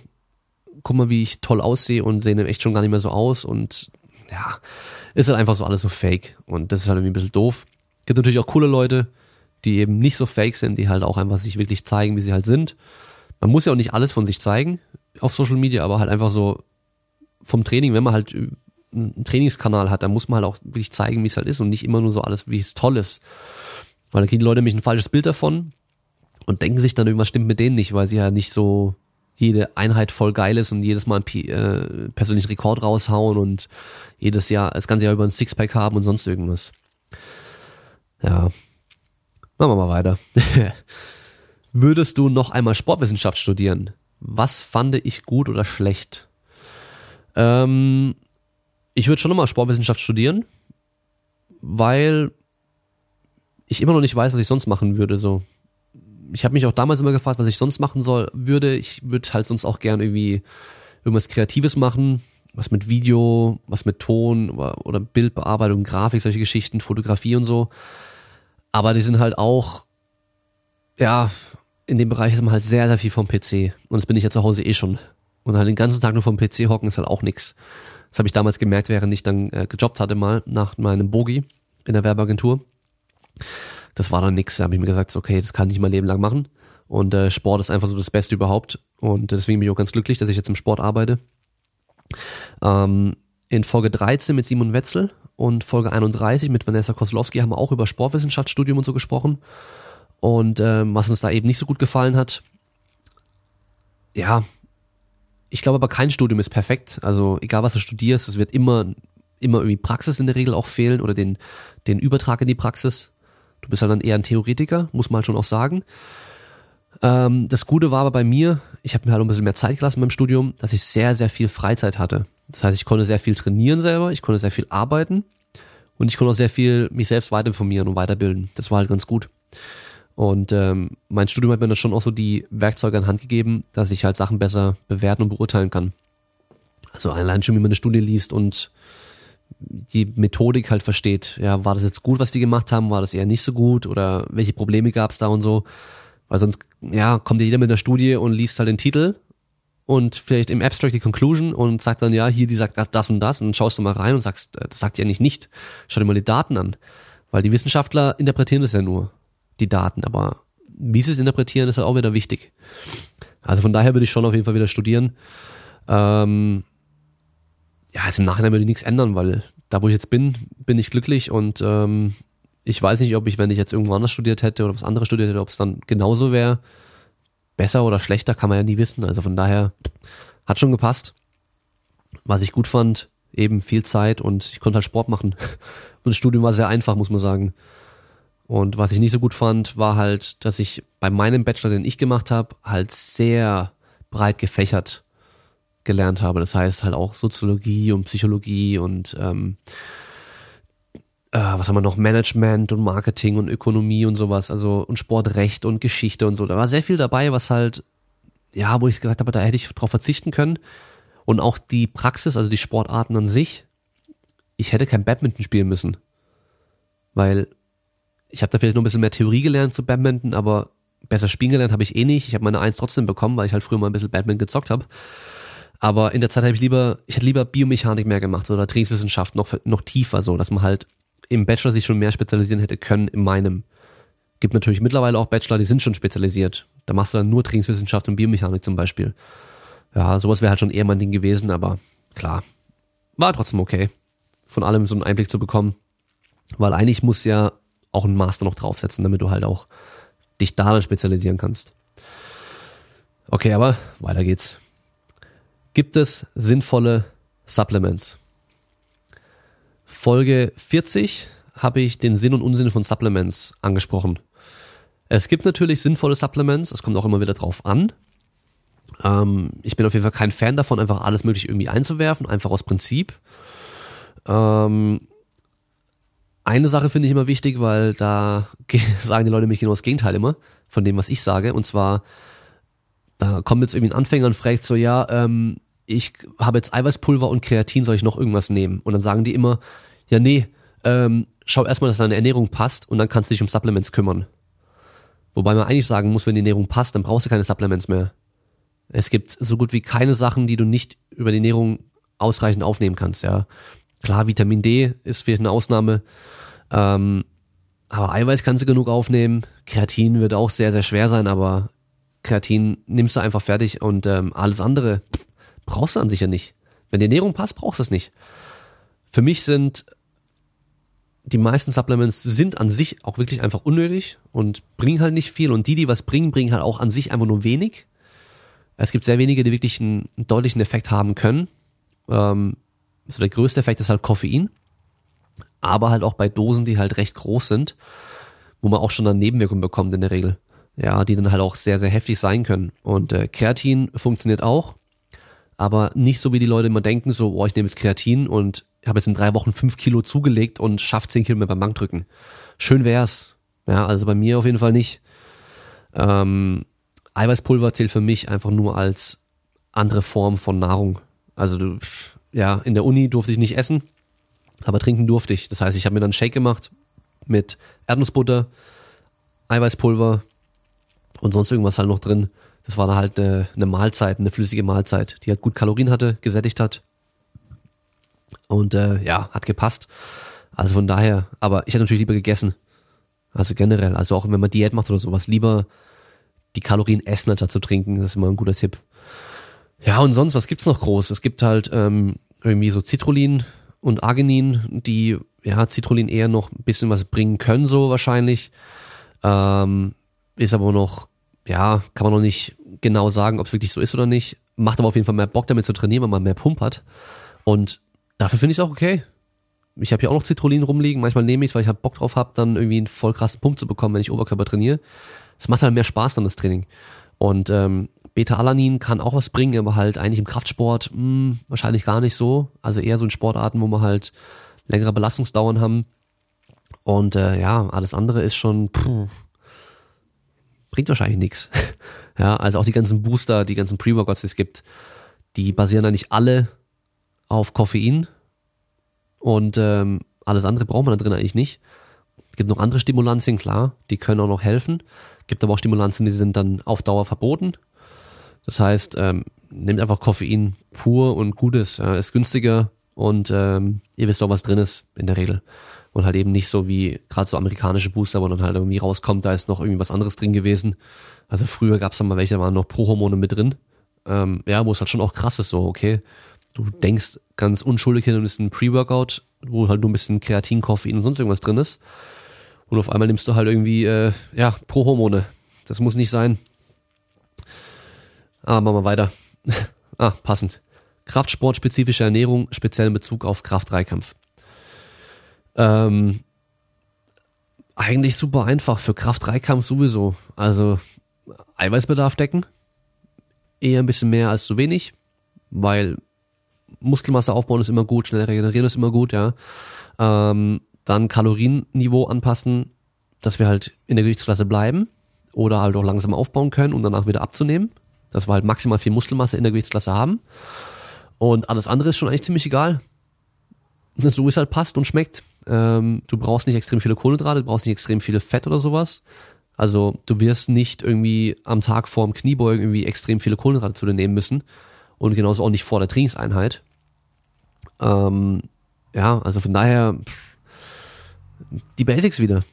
Guck mal, wie ich toll aussehe und sehe echt schon gar nicht mehr so aus und ja, ist halt einfach so alles so fake und das ist halt irgendwie ein bisschen doof. Gibt natürlich auch coole Leute, die eben nicht so fake sind, die halt auch einfach sich wirklich zeigen, wie sie halt sind. Man muss ja auch nicht alles von sich zeigen auf Social Media, aber halt einfach so vom Training, wenn man halt einen Trainingskanal hat, dann muss man halt auch wirklich zeigen, wie es halt ist und nicht immer nur so alles, wie es toll ist. Weil dann kriegen die Leute nämlich ein falsches Bild davon und denken sich dann irgendwas stimmt mit denen nicht, weil sie ja nicht so jede Einheit voll geil ist und jedes Mal einen äh, persönlichen Rekord raushauen und jedes Jahr, das ganze Jahr über ein Sixpack haben und sonst irgendwas. Ja. Machen wir mal weiter. Würdest du noch einmal Sportwissenschaft studieren? Was fand ich gut oder schlecht? Ähm, ich würde schon nochmal Sportwissenschaft studieren, weil ich immer noch nicht weiß, was ich sonst machen würde. So, ich habe mich auch damals immer gefragt, was ich sonst machen soll, würde. Ich würde halt sonst auch gerne irgendwie irgendwas Kreatives machen, was mit Video, was mit Ton oder Bildbearbeitung, Grafik, solche Geschichten, Fotografie und so. Aber die sind halt auch, ja, in dem Bereich ist man halt sehr, sehr viel vom PC. Und das bin ich ja zu Hause eh schon. Und halt den ganzen Tag nur vom PC hocken ist halt auch nix. Das habe ich damals gemerkt, während ich dann äh, gejobbt hatte mal nach meinem Bogi in der Werbeagentur das war dann nix. Da habe ich mir gesagt, okay, das kann ich mein Leben lang machen. Und äh, Sport ist einfach so das Beste überhaupt. Und deswegen bin ich auch ganz glücklich, dass ich jetzt im Sport arbeite. Ähm, in Folge 13 mit Simon Wetzel und Folge 31 mit Vanessa Koslowski haben wir auch über Sportwissenschaftsstudium und so gesprochen. Und ähm, was uns da eben nicht so gut gefallen hat, ja, ich glaube aber kein Studium ist perfekt. Also egal was du studierst, es wird immer, immer irgendwie Praxis in der Regel auch fehlen oder den, den Übertrag in die Praxis. Du bist halt dann eher ein Theoretiker, muss man halt schon auch sagen. Ähm, das Gute war aber bei mir, ich habe mir halt ein bisschen mehr Zeit gelassen beim Studium, dass ich sehr, sehr viel Freizeit hatte. Das heißt, ich konnte sehr viel trainieren selber, ich konnte sehr viel arbeiten und ich konnte auch sehr viel mich selbst weiter informieren und weiterbilden. Das war halt ganz gut. Und ähm, mein Studium hat mir dann schon auch so die Werkzeuge an Hand gegeben, dass ich halt Sachen besser bewerten und beurteilen kann. Also allein schon, wie man eine Studie liest und die Methodik halt versteht. Ja, war das jetzt gut, was die gemacht haben? War das eher nicht so gut? Oder welche Probleme gab es da und so? Weil sonst, ja, kommt ja jeder mit einer Studie und liest halt den Titel und vielleicht im Abstract die Conclusion und sagt dann, ja, hier, die sagt das und das und dann schaust du mal rein und sagst, äh, das sagt ja nicht nicht. Schau dir mal die Daten an. Weil die Wissenschaftler interpretieren das ja nur, die Daten, aber wie sie es interpretieren, ist halt auch wieder wichtig. Also von daher würde ich schon auf jeden Fall wieder studieren. Ähm, ja, also im Nachhinein würde ich nichts ändern, weil da, wo ich jetzt bin, bin ich glücklich und ähm, ich weiß nicht, ob ich, wenn ich jetzt irgendwo anders studiert hätte oder was anderes studiert hätte, ob es dann genauso wäre. Besser oder schlechter kann man ja nie wissen. Also von daher hat schon gepasst. Was ich gut fand, eben viel Zeit und ich konnte halt Sport machen. Und das Studium war sehr einfach, muss man sagen. Und was ich nicht so gut fand, war halt, dass ich bei meinem Bachelor, den ich gemacht habe, halt sehr breit gefächert gelernt habe. Das heißt halt auch Soziologie und Psychologie und ähm, äh, was haben wir noch, Management und Marketing und Ökonomie und sowas, also und Sportrecht und Geschichte und so. Da war sehr viel dabei, was halt, ja, wo ich gesagt habe, da hätte ich drauf verzichten können. Und auch die Praxis, also die Sportarten an sich, ich hätte kein Badminton spielen müssen. Weil ich habe da vielleicht noch ein bisschen mehr Theorie gelernt zu Badminton, aber besser spielen gelernt habe ich eh nicht. Ich habe meine Eins trotzdem bekommen, weil ich halt früher mal ein bisschen Badminton gezockt habe. Aber in der Zeit habe ich lieber, ich hätte lieber Biomechanik mehr gemacht oder Trainingswissenschaft noch, noch tiefer so, dass man halt im Bachelor sich schon mehr spezialisieren hätte können in meinem. Gibt natürlich mittlerweile auch Bachelor, die sind schon spezialisiert. Da machst du dann nur Trainingswissenschaft und Biomechanik zum Beispiel. Ja, sowas wäre halt schon eher mein Ding gewesen, aber klar, war trotzdem okay, von allem so einen Einblick zu bekommen. Weil eigentlich muss ja auch ein Master noch draufsetzen, damit du halt auch dich da dann spezialisieren kannst. Okay, aber weiter geht's. Gibt es sinnvolle Supplements? Folge 40 habe ich den Sinn und Unsinn von Supplements angesprochen. Es gibt natürlich sinnvolle Supplements, es kommt auch immer wieder drauf an. Ähm, ich bin auf jeden Fall kein Fan davon, einfach alles möglich irgendwie einzuwerfen, einfach aus Prinzip. Ähm, eine Sache finde ich immer wichtig, weil da sagen die Leute mich genau das Gegenteil immer von dem, was ich sage. Und zwar, da kommt jetzt irgendwie ein Anfänger und fragt so, ja, ähm, ich habe jetzt Eiweißpulver und Kreatin, soll ich noch irgendwas nehmen? Und dann sagen die immer, ja, nee, ähm, schau erstmal, dass deine Ernährung passt und dann kannst du dich um Supplements kümmern. Wobei man eigentlich sagen muss, wenn die Ernährung passt, dann brauchst du keine Supplements mehr. Es gibt so gut wie keine Sachen, die du nicht über die Ernährung ausreichend aufnehmen kannst, ja. Klar, Vitamin D ist vielleicht eine Ausnahme, ähm, aber Eiweiß kannst du genug aufnehmen. Kreatin wird auch sehr, sehr schwer sein, aber Kreatin nimmst du einfach fertig und ähm, alles andere brauchst du an sich ja nicht. Wenn die Ernährung passt, brauchst du es nicht. Für mich sind die meisten Supplements sind an sich auch wirklich einfach unnötig und bringen halt nicht viel. Und die, die was bringen, bringen halt auch an sich einfach nur wenig. Es gibt sehr wenige, die wirklich einen, einen deutlichen Effekt haben können. Ähm, so der größte Effekt ist halt Koffein. Aber halt auch bei Dosen, die halt recht groß sind, wo man auch schon dann Nebenwirkungen bekommt in der Regel. Ja, die dann halt auch sehr, sehr heftig sein können. Und äh, Kreatin funktioniert auch, aber nicht so wie die Leute immer denken, so, oh, ich nehme jetzt Kreatin und habe jetzt in drei Wochen fünf Kilo zugelegt und schafft zehn Kilo mehr beim Bankdrücken. Schön wär's. Ja, also bei mir auf jeden Fall nicht. Ähm, Eiweißpulver zählt für mich einfach nur als andere Form von Nahrung. Also du, ja, in der Uni durfte ich nicht essen, aber trinken durfte ich. Das heißt, ich habe mir dann einen Shake gemacht mit Erdnussbutter, Eiweißpulver und sonst irgendwas halt noch drin. Das war dann halt eine, eine Mahlzeit, eine flüssige Mahlzeit, die halt gut Kalorien hatte, gesättigt hat und äh, ja, hat gepasst. Also von daher, aber ich hätte natürlich lieber gegessen. Also generell, also auch wenn man Diät macht oder sowas, lieber die Kalorien essen, anstatt zu trinken. Das ist immer ein guter Tipp. Ja, und sonst, was gibt's noch groß? Es gibt halt ähm, irgendwie so Citrullin und Arginin, die, ja, Citrullin eher noch ein bisschen was bringen können, so wahrscheinlich. Ähm, ist aber noch, ja, kann man noch nicht genau sagen, ob es wirklich so ist oder nicht. Macht aber auf jeden Fall mehr Bock damit zu trainieren, weil man mehr Pump hat. Und Dafür finde ich es auch okay. Ich habe hier auch noch Citrullin rumliegen. Manchmal nehme ich es, weil ich halt Bock drauf habe, dann irgendwie einen voll krassen Punkt zu bekommen, wenn ich Oberkörper trainiere. Es macht halt mehr Spaß dann das Training. Und ähm, Beta-Alanin kann auch was bringen, aber halt eigentlich im Kraftsport mh, hm, wahrscheinlich gar nicht so. Also eher so in Sportarten, wo wir halt längere Belastungsdauern haben. Und äh, ja, alles andere ist schon puh, bringt wahrscheinlich nichts. ja, also auch die ganzen Booster, die ganzen Pre-Workouts, die es gibt, die basieren eigentlich alle auf Koffein und ähm, alles andere braucht man da drin eigentlich nicht. Es gibt noch andere Stimulantien, klar, die können auch noch helfen. Gibt aber auch Stimulantien, die sind dann auf Dauer verboten. Das heißt, ähm, nehmt einfach Koffein pur und gutes, äh, ist günstiger und ähm, ihr wisst auch, was drin ist in der Regel. Und halt eben nicht so wie gerade so amerikanische Booster, wo dann halt irgendwie rauskommt, da ist noch irgendwie was anderes drin gewesen. Also früher gab es dann mal welche, da waren noch Prohormone mit drin. Ähm, ja, wo es halt schon auch krass ist, so, okay, du denkst ganz unschuldig hin und ist ein Pre-Workout, wo halt nur ein bisschen Kreatin, Koffein und sonst irgendwas drin ist. Und auf einmal nimmst du halt irgendwie, äh, ja, Pro-Hormone. Das muss nicht sein. Aber machen wir weiter. ah, passend. Kraftsportspezifische Ernährung, speziell in Bezug auf Kraft-Dreikampf. Ähm, eigentlich super einfach für Kraft-Dreikampf sowieso. Also Eiweißbedarf decken, eher ein bisschen mehr als zu wenig, weil Muskelmasse aufbauen ist immer gut, schnell regenerieren ist immer gut, ja. Ähm, dann Kalorienniveau anpassen, dass wir halt in der Gewichtsklasse bleiben oder halt auch langsam aufbauen können, um danach wieder abzunehmen. Dass wir halt maximal viel Muskelmasse in der Gewichtsklasse haben. Und alles andere ist schon eigentlich ziemlich egal. So es halt passt und schmeckt. Ähm, du brauchst nicht extrem viele Kohlenhydrate, du brauchst nicht extrem viele Fett oder sowas. Also du wirst nicht irgendwie am Tag vorm Kniebeugen irgendwie extrem viele Kohlenhydrate zu dir nehmen müssen. Und genauso auch nicht vor der Trainingseinheit. Ähm, ja, also von daher die Basics wieder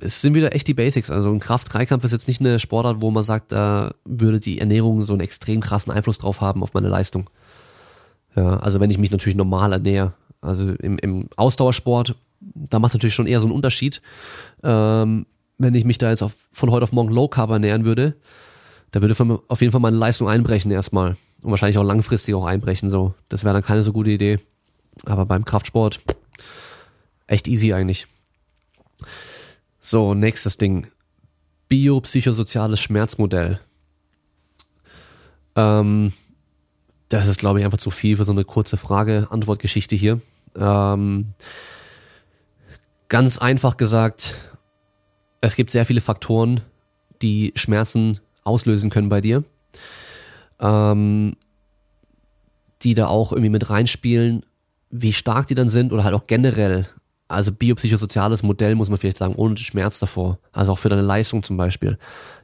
es sind wieder echt die Basics. Also ein Kraft-Dreikampf ist jetzt nicht eine Sportart, wo man sagt, da würde die Ernährung so einen extrem krassen Einfluss drauf haben auf meine Leistung. Ja, also wenn ich mich natürlich normal ernähre. Also im, im Ausdauersport, da macht es natürlich schon eher so einen Unterschied. Ähm, wenn ich mich da jetzt auf, von heute auf morgen Low Carb ernähren würde, da würde auf jeden Fall meine Leistung einbrechen erstmal. Und wahrscheinlich auch langfristig auch einbrechen. So, Das wäre dann keine so gute Idee. Aber beim Kraftsport echt easy eigentlich. So, nächstes Ding. Biopsychosoziales Schmerzmodell. Ähm, das ist, glaube ich, einfach zu viel für so eine kurze Frage-Antwort-Geschichte hier. Ähm, ganz einfach gesagt, es gibt sehr viele Faktoren, die Schmerzen auslösen können bei dir, ähm, die da auch irgendwie mit reinspielen, wie stark die dann sind oder halt auch generell also biopsychosoziales Modell muss man vielleicht sagen, ohne Schmerz davor. Also auch für deine Leistung zum Beispiel.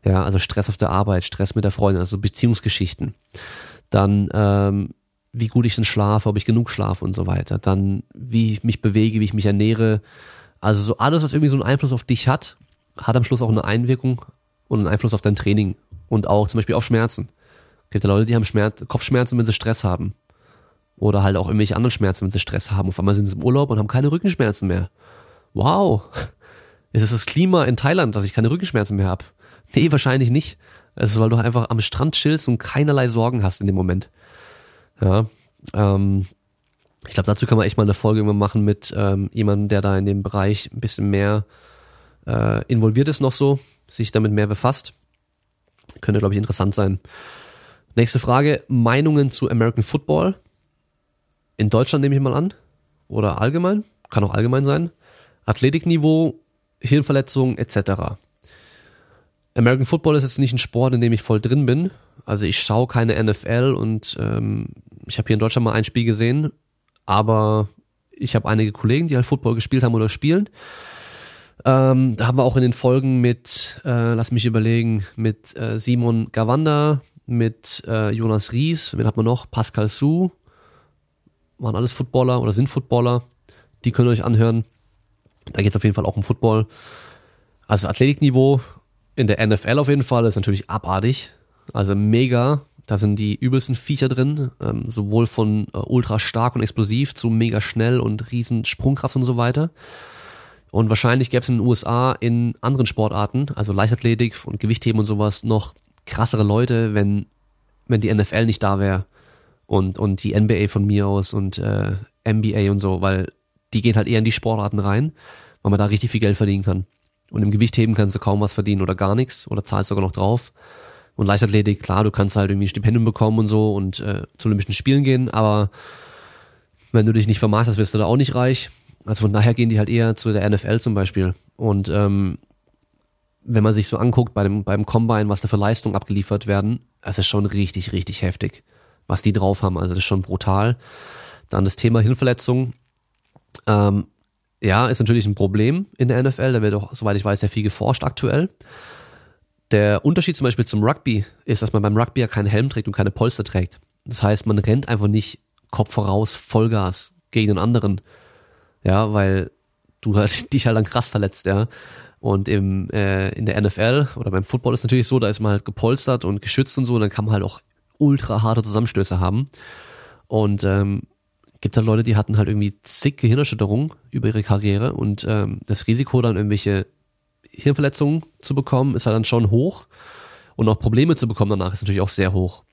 Ja, also Stress auf der Arbeit, Stress mit der Freundin, also Beziehungsgeschichten. Dann, ähm, wie gut ich denn schlafe, ob ich genug schlafe und so weiter. Dann, wie ich mich bewege, wie ich mich ernähre. Also so alles, was irgendwie so einen Einfluss auf dich hat, hat am Schluss auch eine Einwirkung und einen Einfluss auf dein Training und auch zum Beispiel auf Schmerzen. Gibt ja Leute, die haben Schmerz, Kopfschmerzen, wenn sie Stress haben. Oder halt auch irgendwelche anderen Schmerzen, wenn sie Stress haben. Auf einmal sind sie im Urlaub und haben keine Rückenschmerzen mehr. Wow. Ist es das Klima in Thailand, dass ich keine Rückenschmerzen mehr habe? Nee, wahrscheinlich nicht. Es ist, weil du einfach am Strand chillst und keinerlei Sorgen hast in dem Moment. Ja. Ähm, ich glaube, dazu kann man echt mal eine Folge immer machen mit ähm, jemandem, der da in dem Bereich ein bisschen mehr äh, involviert ist noch so, sich damit mehr befasst. Könnte, glaube ich, interessant sein. Nächste Frage. Meinungen zu American Football in Deutschland nehme ich mal an, oder allgemein, kann auch allgemein sein, Athletikniveau, Hirnverletzungen etc. American Football ist jetzt nicht ein Sport, in dem ich voll drin bin. Also ich schaue keine NFL und ähm, ich habe hier in Deutschland mal ein Spiel gesehen, aber ich habe einige Kollegen, die halt Football gespielt haben oder spielen. Ähm, da haben wir auch in den Folgen mit, äh, lass mich überlegen, mit äh, Simon Gawanda, mit äh, Jonas Ries, wen hat man noch? Pascal Su, waren alles Footballer oder sind Footballer. Die könnt ihr euch anhören. Da geht es auf jeden Fall auch um Football. Also Athletikniveau in der NFL auf jeden Fall ist natürlich abartig. Also mega. Da sind die übelsten Viecher drin, ähm, sowohl von äh, ultra stark und explosiv zu mega schnell und riesen Sprungkraft und so weiter. Und wahrscheinlich gäbe es in den USA in anderen Sportarten, also Leichtathletik und Gewichtheben und sowas, noch krassere Leute, wenn, wenn die NFL nicht da wäre und, und die NBA von mir aus und äh, NBA und so, weil die gehen halt eher in die Sportarten rein, weil man da richtig viel Geld verdienen kann. Und im Gewichtheben kannst du kaum was verdienen oder gar nichts oder zahlst sogar noch drauf. Und Leichtathletik, klar, du kannst halt irgendwie ein Stipendium bekommen und so und äh, zu Olympischen Spielen gehen, aber wenn du dich nicht vermarktest, wirst du da auch nicht reich. Also von daher gehen die halt eher zu der NFL zum Beispiel. Und ähm, wenn man sich so anguckt bei dem, beim Combine, was da für Leistungen abgeliefert werden, es ist schon richtig, richtig heftig was die drauf haben. Also das ist schon brutal. Dann das Thema Hirnverletzung. Ähm, ja, ist natürlich ein Problem in der NFL. Da wird auch, soweit ich weiß, sehr viel geforscht aktuell. Der Unterschied zum Beispiel zum Rugby ist, dass man beim Rugby ja keinen Helm trägt und keine Polster trägt. Das heißt, man rennt einfach nicht Kopf voraus, Vollgas gegen den anderen. Ja, weil du halt dich halt dann krass verletzt, ja. Und im, äh, in der NFL oder beim Football ist natürlich so, da ist man halt gepolstert und geschützt und so, und dann kann man halt auch ultra harte Zusammenstöße haben. Und ähm, gibt halt Leute, die hatten halt irgendwie zig Gehirnerschütterungen über ihre Karriere und ähm, das Risiko dann irgendwelche Hirnverletzungen zu bekommen ist halt dann schon hoch und auch Probleme zu bekommen danach ist natürlich auch sehr hoch.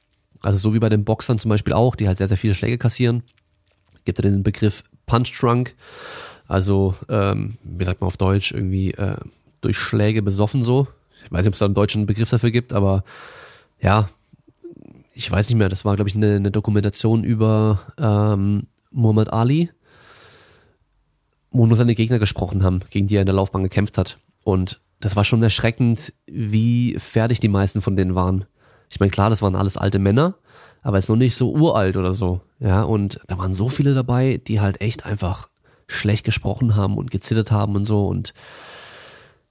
Also so wie bei den Boxern zum Beispiel auch, die halt sehr, sehr viele Schläge kassieren. Gibt ja den Begriff Punch Drunk. Also, ähm, wie sagt man auf Deutsch, irgendwie äh, durch Schläge besoffen so. Ich weiß nicht, ob es da einen deutschen Begriff dafür gibt, aber ja, ich weiß nicht mehr, das war, glaube ich, eine, eine Dokumentation über ähm, Muhammad Ali, wo nur seine Gegner gesprochen haben, gegen die er in der Laufbahn gekämpft hat. Und das war schon erschreckend, wie fertig die meisten von denen waren. Ich meine, klar, das waren alles alte Männer, aber ist noch nicht so uralt oder so. Ja, und da waren so viele dabei, die halt echt einfach schlecht gesprochen haben und gezittert haben und so. Und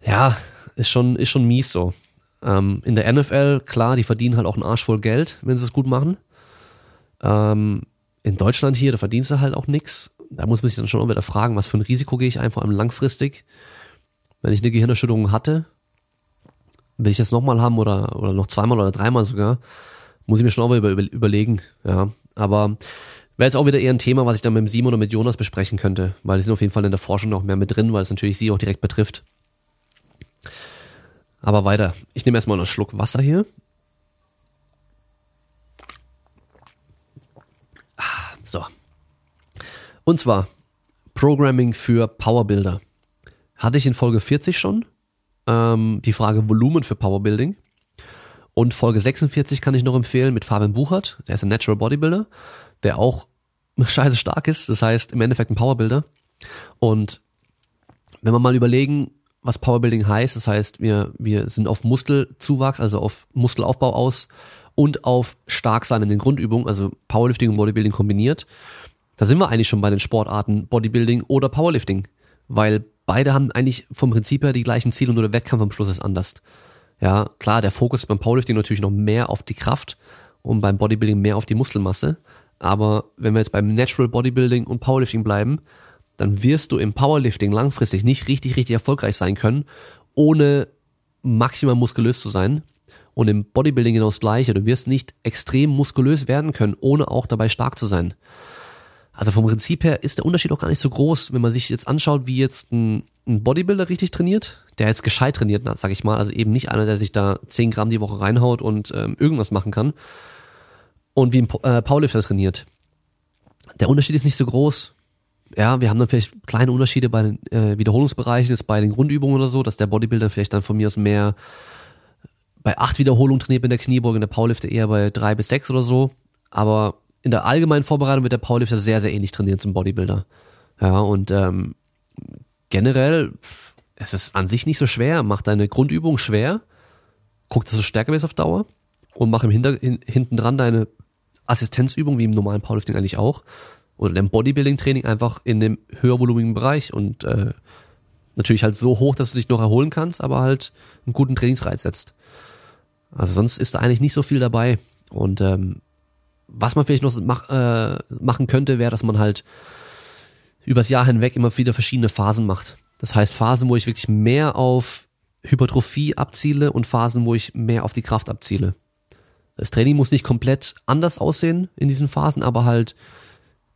ja, ist schon, ist schon mies so. Ähm, in der NFL, klar, die verdienen halt auch einen Arsch voll Geld, wenn sie es gut machen. Ähm, in Deutschland hier, da verdienst du halt auch nix. Da muss man sich dann schon auch wieder fragen, was für ein Risiko gehe ich ein, vor allem langfristig. Wenn ich eine Gehirnerschütterung hatte, will ich das nochmal haben oder, oder noch zweimal oder dreimal sogar, muss ich mir schon auch wieder über, überlegen. Ja, aber wäre jetzt auch wieder eher ein Thema, was ich dann mit Simon oder mit Jonas besprechen könnte, weil die sind auf jeden Fall in der Forschung noch mehr mit drin, weil es natürlich sie auch direkt betrifft. Aber weiter. Ich nehme erstmal einen Schluck Wasser hier. Ah, so. Und zwar Programming für Powerbuilder. Hatte ich in Folge 40 schon. Ähm, die Frage Volumen für Powerbuilding. Und Folge 46 kann ich noch empfehlen mit Fabian Buchert. Der ist ein Natural Bodybuilder, der auch scheiße stark ist. Das heißt, im Endeffekt ein Powerbuilder. Und wenn wir mal überlegen, was Powerbuilding heißt. Das heißt, wir, wir sind auf Muskelzuwachs, also auf Muskelaufbau aus und auf Starksein in den Grundübungen, also Powerlifting und Bodybuilding kombiniert. Da sind wir eigentlich schon bei den Sportarten Bodybuilding oder Powerlifting, weil beide haben eigentlich vom Prinzip her die gleichen Ziele und nur der Wettkampf am Schluss ist anders. Ja, klar, der Fokus beim Powerlifting natürlich noch mehr auf die Kraft und beim Bodybuilding mehr auf die Muskelmasse. Aber wenn wir jetzt beim Natural Bodybuilding und Powerlifting bleiben, dann wirst du im Powerlifting langfristig nicht richtig, richtig erfolgreich sein können, ohne maximal muskulös zu sein. Und im Bodybuilding genau das gleiche. Du wirst nicht extrem muskulös werden können, ohne auch dabei stark zu sein. Also vom Prinzip her ist der Unterschied auch gar nicht so groß, wenn man sich jetzt anschaut, wie jetzt ein, ein Bodybuilder richtig trainiert, der jetzt gescheit trainiert, sag ich mal, also eben nicht einer, der sich da 10 Gramm die Woche reinhaut und ähm, irgendwas machen kann, und wie ein äh, Powerlifter trainiert. Der Unterschied ist nicht so groß ja, wir haben dann vielleicht kleine Unterschiede bei den äh, Wiederholungsbereichen, jetzt bei den Grundübungen oder so, dass der Bodybuilder vielleicht dann von mir aus mehr bei acht Wiederholungen trainiert mit der Kniebeuge und der Powerlifter eher bei drei bis sechs oder so. Aber in der allgemeinen Vorbereitung wird der Powerlifter sehr, sehr ähnlich trainieren zum Bodybuilder. Ja, und ähm, generell, es ist an sich nicht so schwer. Mach deine Grundübung schwer, guck, dass du stärker bist auf Dauer und mach im Hinter hin, hinten dran deine Assistenzübung, wie im normalen Powerlifting eigentlich auch oder dem Bodybuilding-Training einfach in dem höhervolumigen Bereich und äh, natürlich halt so hoch, dass du dich noch erholen kannst, aber halt einen guten Trainingsreiz setzt. Also sonst ist da eigentlich nicht so viel dabei. Und ähm, was man vielleicht noch mach, äh, machen könnte, wäre, dass man halt übers Jahr hinweg immer wieder verschiedene Phasen macht. Das heißt Phasen, wo ich wirklich mehr auf Hypertrophie abziele und Phasen, wo ich mehr auf die Kraft abziele. Das Training muss nicht komplett anders aussehen in diesen Phasen, aber halt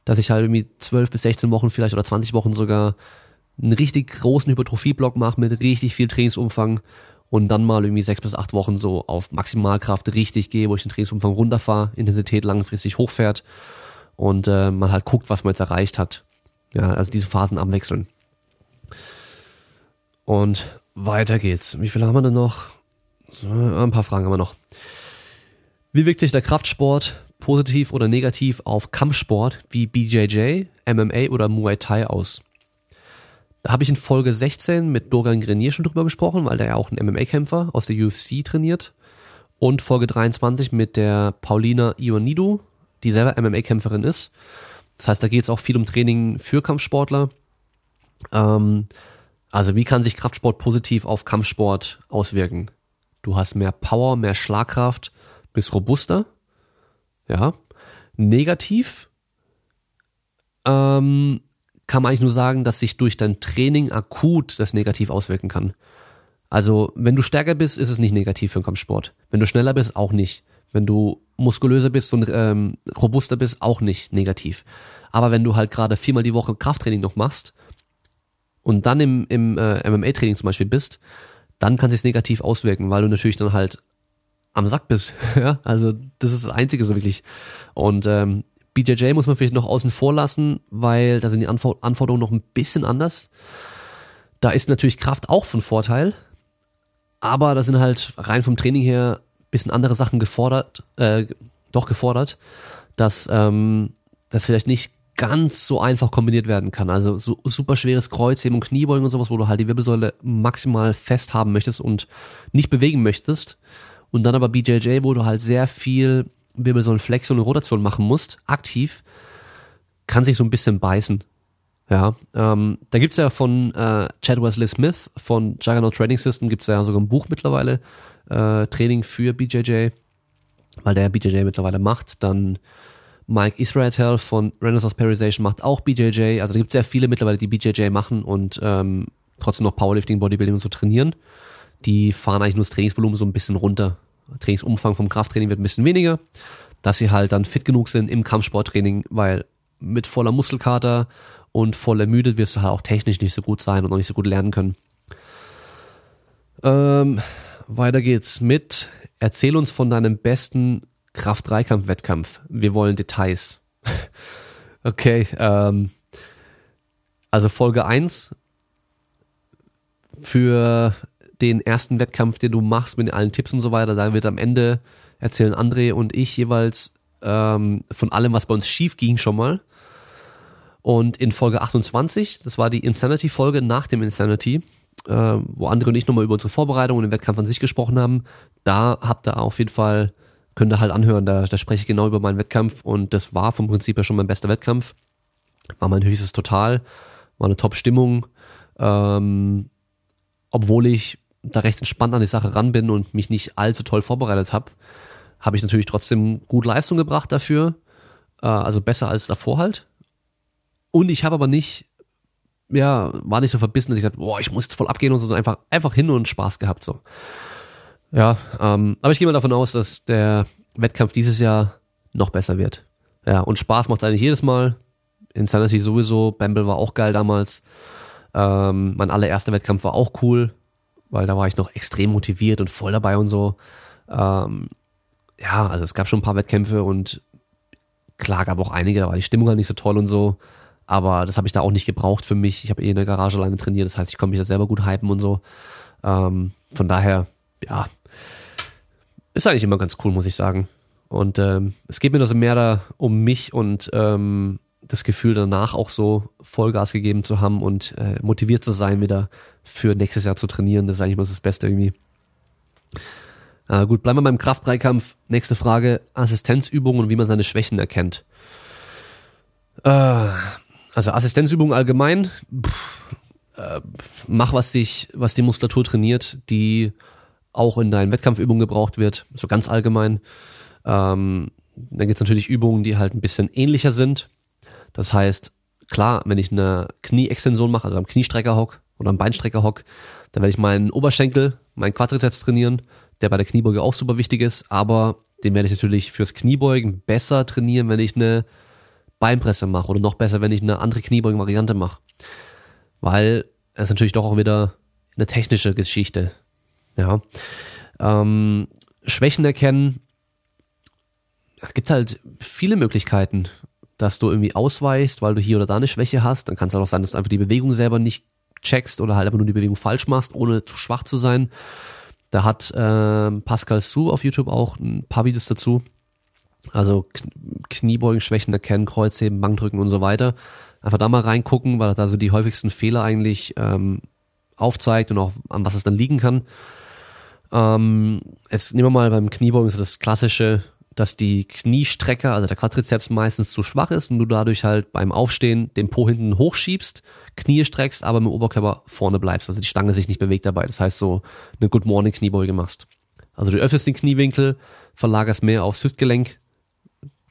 dass ich halt irgendwie 12 bis 16 Wochen vielleicht oder 20 Wochen sogar einen richtig großen Hypertrophie-Block mache mit richtig viel Trainingsumfang und dann mal irgendwie sechs bis acht Wochen so auf Maximalkraft richtig gehe, wo ich den Trainingsumfang runterfahre, Intensität langfristig hochfährt und äh, man halt guckt, was man jetzt erreicht hat. Ja, also diese Phasen abwechseln. Und weiter geht's. Wie viel haben wir denn noch? So, ein paar Fragen haben wir noch. Wie wirkt sich der Kraftsport positiv oder negativ auf Kampfsport wie BJJ, MMA oder Muay Thai aus? Da habe ich in Folge 16 mit Dorian Grenier schon drüber gesprochen, weil der ja auch ein MMA-Kämpfer aus der UFC trainiert. Und Folge 23 mit der Paulina Ioannidou, die selber MMA-Kämpferin ist. Das heißt, da geht es auch viel um Training für Kampfsportler. Ähm, also wie kann sich Kraftsport positiv auf Kampfsport auswirken? Du hast mehr Power, mehr Schlagkraft, bist robuster ja. Negativ ähm, kann man eigentlich nur sagen, dass sich durch dein Training akut das negativ auswirken kann. Also, wenn du stärker bist, ist es nicht negativ für den Kampfsport. Wenn du schneller bist, auch nicht. Wenn du muskulöser bist und ähm, robuster bist, auch nicht negativ. Aber wenn du halt gerade viermal die Woche Krafttraining noch machst und dann im, im äh, MMA-Training zum Beispiel bist, dann kann sich negativ auswirken, weil du natürlich dann halt am Sack bist. ja, also das ist das Einzige so wirklich. Und ähm, BJJ muss man vielleicht noch außen vor lassen, weil da sind die Anfor Anforderungen noch ein bisschen anders. Da ist natürlich Kraft auch von Vorteil, aber da sind halt rein vom Training her bisschen andere Sachen gefordert, äh, doch gefordert, dass ähm, das vielleicht nicht ganz so einfach kombiniert werden kann. Also so super schweres Kreuzheben und Kniebeugen und sowas, wo du halt die Wirbelsäule maximal fest haben möchtest und nicht bewegen möchtest. Und dann aber BJJ, wo du halt sehr viel Wirbelsäulenflexion und Rotation machen musst, aktiv, kann sich so ein bisschen beißen. Ja, ähm, da gibt's ja von äh, Chad Wesley Smith von Juggernaut Training System gibt's ja sogar ein Buch mittlerweile, äh, Training für BJJ, weil der BJJ mittlerweile macht. Dann Mike Israel von Renaissance Periodization macht auch BJJ. Also da gibt's sehr viele mittlerweile, die BJJ machen und ähm, trotzdem noch Powerlifting, Bodybuilding und so trainieren. Die fahren eigentlich nur das Trainingsvolumen so ein bisschen runter. Trainingsumfang vom Krafttraining wird ein bisschen weniger, dass sie halt dann fit genug sind im Kampfsporttraining, weil mit voller Muskelkater und voll ermüdet wirst du halt auch technisch nicht so gut sein und auch nicht so gut lernen können. Ähm, weiter geht's mit Erzähl uns von deinem besten Kraft-Dreikampf-Wettkampf. Wir wollen Details. okay, ähm, also Folge 1 für den ersten Wettkampf, den du machst mit allen Tipps und so weiter, da wird am Ende erzählen André und ich jeweils ähm, von allem, was bei uns schief ging schon mal. Und in Folge 28, das war die Insanity-Folge nach dem Insanity, äh, wo André und ich nochmal über unsere Vorbereitung und den Wettkampf an sich gesprochen haben, da habt ihr auf jeden Fall, könnt ihr halt anhören, da, da spreche ich genau über meinen Wettkampf und das war vom Prinzip ja schon mein bester Wettkampf. War mein höchstes Total, war eine Top-Stimmung, ähm, obwohl ich da recht entspannt an die Sache ran bin und mich nicht allzu toll vorbereitet habe, habe ich natürlich trotzdem gut Leistung gebracht dafür, äh, also besser als davor halt und ich habe aber nicht, ja, war nicht so verbissen, dass ich dachte, boah, ich muss jetzt voll abgehen und so, sondern einfach, einfach hin und Spaß gehabt, so. Ja, ähm, aber ich gehe mal davon aus, dass der Wettkampf dieses Jahr noch besser wird. Ja, und Spaß macht es eigentlich jedes Mal. Insanity sowieso, Bamble war auch geil damals. Ähm, mein allererster Wettkampf war auch cool, weil da war ich noch extrem motiviert und voll dabei und so. Ähm, ja, also es gab schon ein paar Wettkämpfe und klar gab auch einige, da war die Stimmung halt nicht so toll und so. Aber das habe ich da auch nicht gebraucht für mich. Ich habe eh in der Garage alleine trainiert, das heißt, ich konnte mich da selber gut hypen und so. Ähm, von daher, ja, ist eigentlich immer ganz cool, muss ich sagen. Und ähm, es geht mir also mehr da um mich und ähm, das Gefühl danach auch so Vollgas gegeben zu haben und äh, motiviert zu sein, wieder für nächstes Jahr zu trainieren. Das ist eigentlich mal das Beste irgendwie. Äh, gut, bleiben wir beim Kraft-Dreikampf. Nächste Frage: Assistenzübungen und wie man seine Schwächen erkennt. Äh, also Assistenzübungen allgemein, pff, äh, mach was dich, was die Muskulatur trainiert, die auch in deinen Wettkampfübungen gebraucht wird, so ganz allgemein. Ähm, dann gibt's natürlich Übungen, die halt ein bisschen ähnlicher sind. Das heißt, klar, wenn ich eine Knieextension mache, also am Kniestrecker hock oder am Beinstrecker hock, dann werde ich meinen Oberschenkel, meinen Quadrizeps trainieren, der bei der Kniebeuge auch super wichtig ist, aber den werde ich natürlich fürs Kniebeugen besser trainieren, wenn ich eine Beinpresse mache oder noch besser, wenn ich eine andere Kniebeugen-Variante mache. Weil es natürlich doch auch wieder eine technische Geschichte. Ja. Ähm, Schwächen erkennen. Es gibt halt viele Möglichkeiten, dass du irgendwie ausweichst, weil du hier oder da eine Schwäche hast. Dann kann es auch sein, dass du einfach die Bewegung selber nicht checkst oder halt einfach nur die Bewegung falsch machst, ohne zu schwach zu sein. Da hat äh, Pascal Su auf YouTube auch ein paar Videos dazu. Also Kniebeugenschwächen erkennen, Kreuzheben, Bankdrücken und so weiter. Einfach da mal reingucken, weil er da so die häufigsten Fehler eigentlich ähm, aufzeigt und auch an was es dann liegen kann. Ähm, es nehmen wir mal beim Kniebeugen so das klassische, dass die Kniestrecke, also der Quadrizeps meistens zu schwach ist und du dadurch halt beim Aufstehen den Po hinten hochschiebst, Knie streckst, aber mit dem Oberkörper vorne bleibst, also die Stange sich nicht bewegt dabei. Das heißt so eine Good Morning Kniebeuge machst. Also du öffnest den Kniewinkel, verlagerst mehr aufs Hüftgelenk,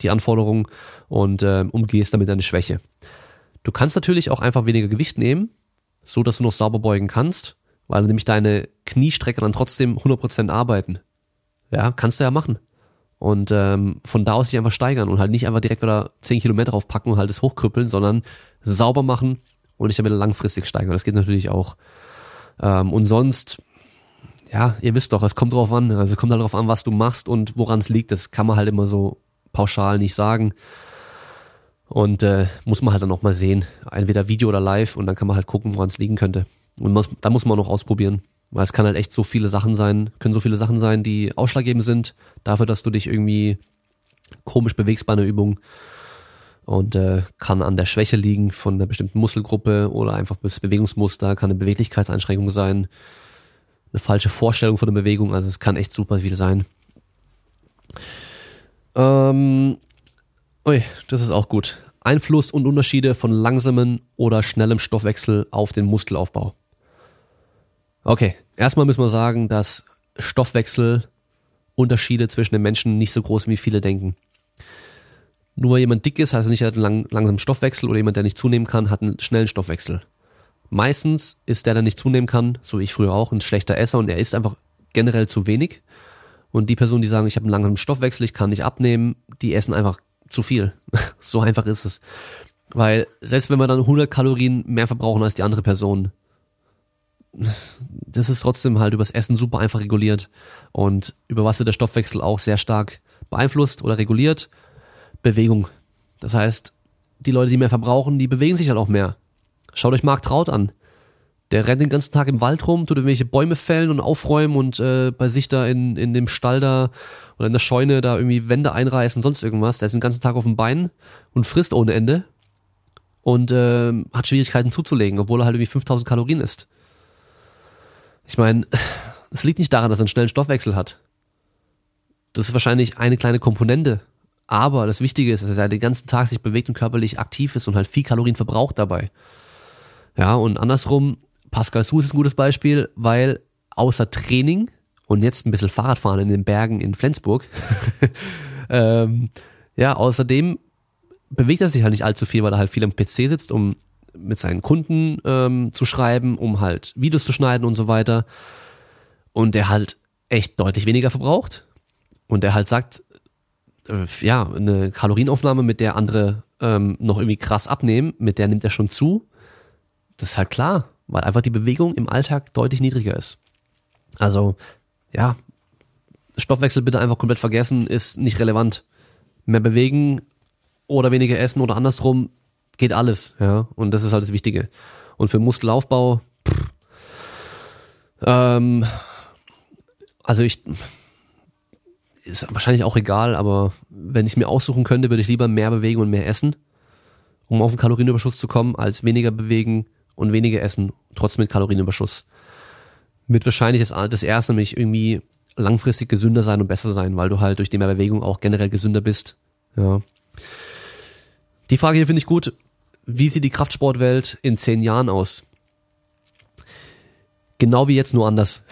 die Anforderungen und äh, umgehst damit deine Schwäche. Du kannst natürlich auch einfach weniger Gewicht nehmen, so dass du noch sauber beugen kannst, weil nämlich deine Kniestrecke dann trotzdem 100% arbeiten. Ja, kannst du ja machen. Und ähm, von da aus sich einfach steigern und halt nicht einfach direkt wieder 10 Kilometer draufpacken und halt das hochkrüppeln, sondern sauber machen und dich dann wieder langfristig steigern. Das geht natürlich auch. Ähm, und sonst, ja, ihr wisst doch, es kommt drauf an. Also kommt halt drauf an, was du machst und woran es liegt. Das kann man halt immer so pauschal nicht sagen. Und äh, muss man halt dann auch mal sehen. Entweder Video oder live und dann kann man halt gucken, woran es liegen könnte. Und da muss man noch ausprobieren. Weil es kann halt echt so viele Sachen sein, können so viele Sachen sein, die ausschlaggebend sind, dafür, dass du dich irgendwie komisch bewegst bei einer Übung. Und äh, kann an der Schwäche liegen von einer bestimmten Muskelgruppe oder einfach das Bewegungsmuster, kann eine Beweglichkeitseinschränkung sein, eine falsche Vorstellung von der Bewegung. Also es kann echt super viel sein. Ähm, ui, das ist auch gut. Einfluss und Unterschiede von langsamem oder schnellem Stoffwechsel auf den Muskelaufbau. Okay, erstmal müssen wir sagen, dass Stoffwechselunterschiede zwischen den Menschen nicht so groß sind, wie viele denken. Nur weil jemand dick ist, heißt es nicht, er hat einen lang, langsamen Stoffwechsel oder jemand, der nicht zunehmen kann, hat einen schnellen Stoffwechsel. Meistens ist der, der nicht zunehmen kann, so ich früher auch, ein schlechter Esser und er isst einfach generell zu wenig. Und die Personen, die sagen, ich habe einen langsamen Stoffwechsel, ich kann nicht abnehmen, die essen einfach zu viel. so einfach ist es. Weil selbst wenn wir dann 100 Kalorien mehr verbrauchen als die andere Person, das ist trotzdem halt übers Essen super einfach reguliert. Und über was wird der Stoffwechsel auch sehr stark beeinflusst oder reguliert? Bewegung. Das heißt, die Leute, die mehr verbrauchen, die bewegen sich halt auch mehr. Schaut euch Mark Traut an. Der rennt den ganzen Tag im Wald rum, tut irgendwelche Bäume fällen und aufräumen und äh, bei sich da in, in dem Stall da oder in der Scheune da irgendwie Wände einreißen und sonst irgendwas. Der ist den ganzen Tag auf dem Bein und frisst ohne Ende und äh, hat Schwierigkeiten zuzulegen, obwohl er halt irgendwie 5000 Kalorien isst. Ich meine, es liegt nicht daran, dass er einen schnellen Stoffwechsel hat. Das ist wahrscheinlich eine kleine Komponente. Aber das Wichtige ist, dass er den ganzen Tag sich bewegt und körperlich aktiv ist und halt viel Kalorien verbraucht dabei. Ja, und andersrum, Pascal Sus ist ein gutes Beispiel, weil außer Training und jetzt ein bisschen Fahrradfahren in den Bergen in Flensburg, ähm, ja, außerdem bewegt er sich halt nicht allzu viel, weil er halt viel am PC sitzt, um mit seinen Kunden ähm, zu schreiben, um halt Videos zu schneiden und so weiter. Und der halt echt deutlich weniger verbraucht. Und der halt sagt, äh, ja, eine Kalorienaufnahme, mit der andere ähm, noch irgendwie krass abnehmen, mit der nimmt er schon zu. Das ist halt klar, weil einfach die Bewegung im Alltag deutlich niedriger ist. Also, ja, Stoffwechsel bitte einfach komplett vergessen, ist nicht relevant. Mehr bewegen oder weniger essen oder andersrum geht alles, ja. Und das ist halt das Wichtige. Und für Muskelaufbau, pff, ähm, also ich, ist wahrscheinlich auch egal, aber wenn ich es mir aussuchen könnte, würde ich lieber mehr bewegen und mehr essen, um auf den Kalorienüberschuss zu kommen, als weniger bewegen und weniger essen, trotzdem mit Kalorienüberschuss. Wird wahrscheinlich das, das erste nämlich irgendwie langfristig gesünder sein und besser sein, weil du halt durch die mehr Bewegung auch generell gesünder bist. Ja. Die Frage hier finde ich gut. Wie sieht die Kraftsportwelt in zehn Jahren aus? Genau wie jetzt, nur anders.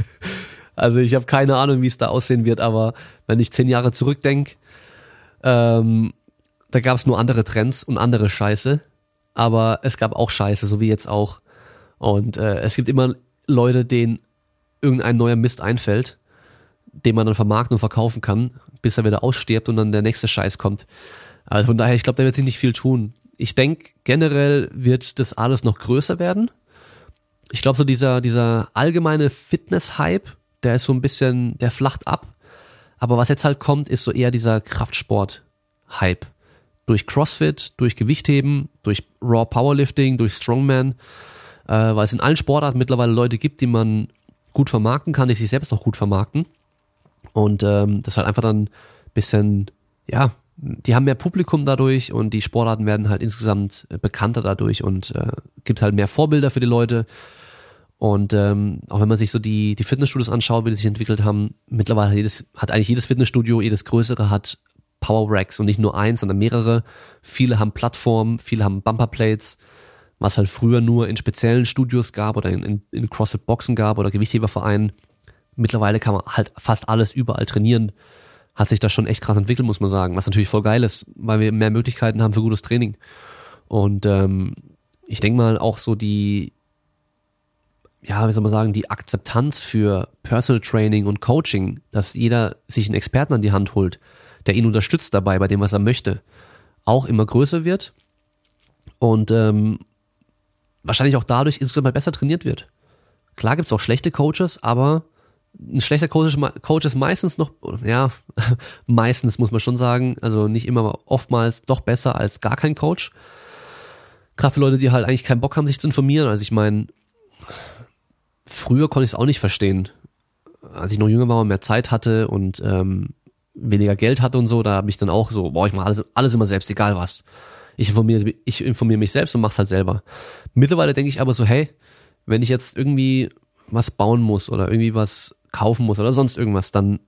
also ich habe keine Ahnung, wie es da aussehen wird, aber wenn ich zehn Jahre zurückdenke, ähm, da gab es nur andere Trends und andere Scheiße, aber es gab auch Scheiße, so wie jetzt auch. Und äh, es gibt immer Leute, denen irgendein neuer Mist einfällt, den man dann vermarkten und verkaufen kann, bis er wieder ausstirbt und dann der nächste Scheiß kommt. Also von daher, ich glaube, da wird sich nicht viel tun. Ich denke, generell wird das alles noch größer werden. Ich glaube, so dieser, dieser allgemeine Fitness-Hype, der ist so ein bisschen, der flacht ab. Aber was jetzt halt kommt, ist so eher dieser Kraftsport-Hype. Durch CrossFit, durch Gewichtheben, durch Raw Powerlifting, durch Strongman, äh, weil es in allen Sportarten mittlerweile Leute gibt, die man gut vermarkten kann, die sich selbst auch gut vermarkten. Und ähm, das halt einfach dann bisschen, ja, die haben mehr Publikum dadurch und die Sportarten werden halt insgesamt äh, bekannter dadurch und äh, gibt halt mehr Vorbilder für die Leute. Und ähm, auch wenn man sich so die, die Fitnessstudios anschaut, wie die sich entwickelt haben, mittlerweile hat, jedes, hat eigentlich jedes Fitnessstudio, jedes größere hat Power Racks und nicht nur eins, sondern mehrere. Viele haben Plattformen, viele haben Bumperplates, was halt früher nur in speziellen Studios gab oder in, in, in CrossFit Boxen gab oder Gewichthebervereinen. Mittlerweile kann man halt fast alles überall trainieren hat sich das schon echt krass entwickelt, muss man sagen. Was natürlich voll geil ist, weil wir mehr Möglichkeiten haben für gutes Training. Und ähm, ich denke mal auch so die, ja, wie soll man sagen, die Akzeptanz für Personal Training und Coaching, dass jeder sich einen Experten an die Hand holt, der ihn unterstützt dabei, bei dem, was er möchte, auch immer größer wird und ähm, wahrscheinlich auch dadurch insgesamt mal besser trainiert wird. Klar gibt's auch schlechte Coaches, aber ein schlechter Coach, Coach ist meistens noch, ja, meistens muss man schon sagen, also nicht immer, aber oftmals doch besser als gar kein Coach. Gerade für Leute, die halt eigentlich keinen Bock haben, sich zu informieren. Also ich meine, früher konnte ich es auch nicht verstehen. Als ich noch jünger war und mehr Zeit hatte und ähm, weniger Geld hatte und so, da habe ich dann auch so, boah, ich mache alles, alles immer selbst, egal was. Ich informiere, ich informiere mich selbst und mach's halt selber. Mittlerweile denke ich aber so, hey, wenn ich jetzt irgendwie was bauen muss oder irgendwie was kaufen muss oder sonst irgendwas, dann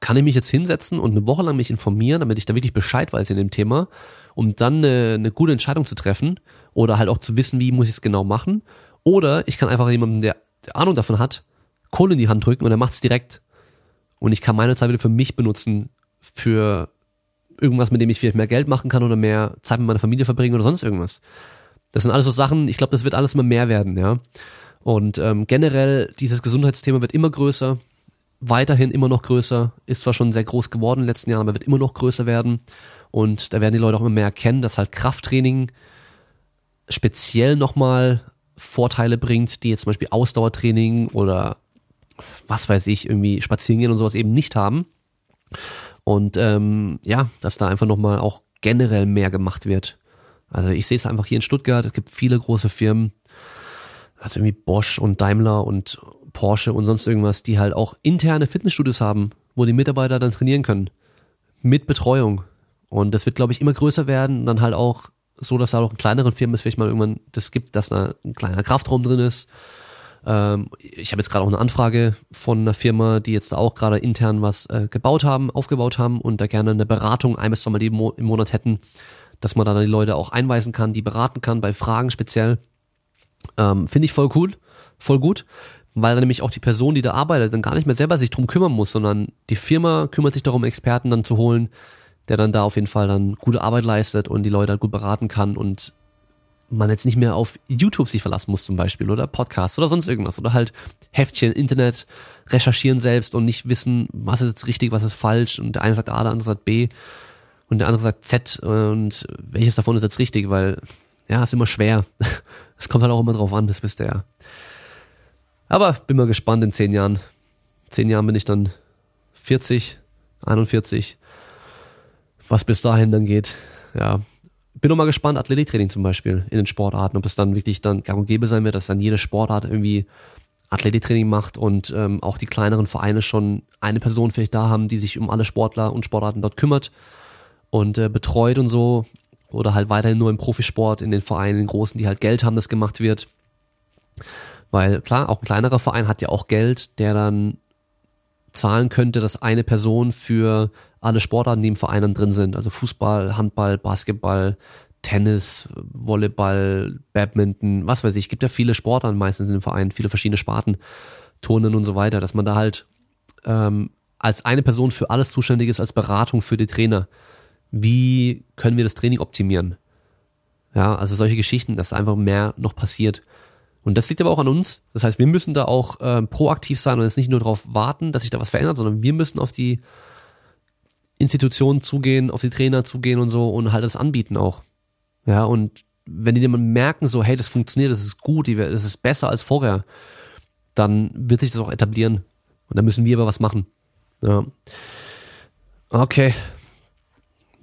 kann ich mich jetzt hinsetzen und eine Woche lang mich informieren, damit ich da wirklich Bescheid weiß in dem Thema, um dann eine, eine gute Entscheidung zu treffen oder halt auch zu wissen, wie muss ich es genau machen. Oder ich kann einfach jemanden, der, Ahnung davon hat, Kohle in die Hand drücken und er macht es direkt. Und ich kann meine Zeit wieder für mich benutzen, für irgendwas, mit dem ich vielleicht mehr Geld machen kann oder mehr Zeit mit meiner Familie verbringen oder sonst irgendwas. Das sind alles so Sachen, ich glaube, das wird alles immer mehr werden, ja. Und ähm, generell, dieses Gesundheitsthema wird immer größer, weiterhin immer noch größer, ist zwar schon sehr groß geworden in den letzten Jahren, aber wird immer noch größer werden. Und da werden die Leute auch immer mehr erkennen, dass halt Krafttraining speziell nochmal Vorteile bringt, die jetzt zum Beispiel Ausdauertraining oder was weiß ich, irgendwie spazieren gehen und sowas eben nicht haben. Und ähm, ja, dass da einfach nochmal auch generell mehr gemacht wird. Also ich sehe es einfach hier in Stuttgart, es gibt viele große Firmen, also irgendwie Bosch und Daimler und Porsche und sonst irgendwas, die halt auch interne Fitnessstudios haben, wo die Mitarbeiter dann trainieren können. Mit Betreuung. Und das wird, glaube ich, immer größer werden und dann halt auch so, dass da auch in kleineren Firmen es vielleicht mal irgendwann das gibt, dass da ein kleiner Kraftraum drin ist. Ähm, ich habe jetzt gerade auch eine Anfrage von einer Firma, die jetzt da auch gerade intern was äh, gebaut haben, aufgebaut haben und da gerne eine Beratung ein bis zweimal im Monat hätten, dass man dann die Leute auch einweisen kann, die beraten kann bei Fragen speziell. Ähm, Finde ich voll cool, voll gut, weil dann nämlich auch die Person, die da arbeitet, dann gar nicht mehr selber sich drum kümmern muss, sondern die Firma kümmert sich darum, Experten dann zu holen, der dann da auf jeden Fall dann gute Arbeit leistet und die Leute halt gut beraten kann und man jetzt nicht mehr auf YouTube sich verlassen muss zum Beispiel oder Podcasts oder sonst irgendwas oder halt Heftchen, Internet recherchieren selbst und nicht wissen, was ist jetzt richtig, was ist falsch und der eine sagt A, der andere sagt B und der andere sagt Z und welches davon ist jetzt richtig, weil ja, ist immer schwer. Es kommt halt auch immer drauf an, das wisst ihr ja. Aber bin mal gespannt in zehn Jahren. Zehn Jahren bin ich dann 40, 41. Was bis dahin dann geht. Ja. Bin noch mal gespannt, Athletiktraining zum Beispiel in den Sportarten, ob es dann wirklich dann gang und gäbe sein wird, dass dann jede Sportart irgendwie Athletiktraining macht und ähm, auch die kleineren Vereine schon eine Person vielleicht da haben, die sich um alle Sportler und Sportarten dort kümmert und äh, betreut und so oder halt weiterhin nur im Profisport, in den Vereinen, in den großen, die halt Geld haben, das gemacht wird. Weil klar, auch ein kleinerer Verein hat ja auch Geld, der dann zahlen könnte, dass eine Person für alle Sportarten, die im Verein dann drin sind, also Fußball, Handball, Basketball, Tennis, Volleyball, Badminton, was weiß ich, gibt ja viele Sportarten meistens dem Verein, viele verschiedene Sparten, Turnen und so weiter, dass man da halt ähm, als eine Person für alles zuständig ist, als Beratung für die Trainer wie können wir das Training optimieren? Ja, also solche Geschichten, dass einfach mehr noch passiert. Und das liegt aber auch an uns. Das heißt, wir müssen da auch äh, proaktiv sein und jetzt nicht nur darauf warten, dass sich da was verändert, sondern wir müssen auf die Institutionen zugehen, auf die Trainer zugehen und so und halt das anbieten auch. Ja, und wenn die dann merken, so, hey, das funktioniert, das ist gut, das ist besser als vorher, dann wird sich das auch etablieren. Und dann müssen wir aber was machen. Ja. Okay,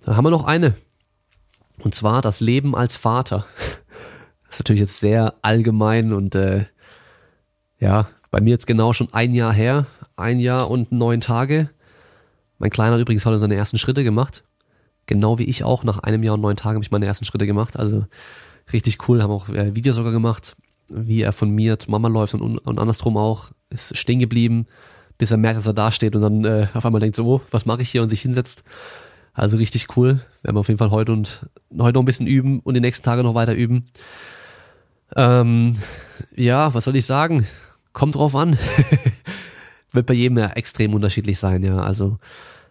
dann haben wir noch eine. Und zwar das Leben als Vater. Das ist natürlich jetzt sehr allgemein und äh, ja, bei mir jetzt genau schon ein Jahr her. Ein Jahr und neun Tage. Mein Kleiner hat übrigens heute seine ersten Schritte gemacht. Genau wie ich auch. Nach einem Jahr und neun Tagen habe ich meine ersten Schritte gemacht. Also richtig cool. Haben auch äh, Videos sogar gemacht, wie er von mir zu Mama läuft und, und andersrum auch. Ist stehen geblieben, bis er merkt, dass er da steht und dann äh, auf einmal denkt so, oh, was mache ich hier und sich hinsetzt. Also richtig cool. Werden wir auf jeden Fall heute und heute noch ein bisschen üben und die nächsten Tage noch weiter üben. Ähm, ja, was soll ich sagen? Kommt drauf an. Wird bei jedem ja extrem unterschiedlich sein, ja. Also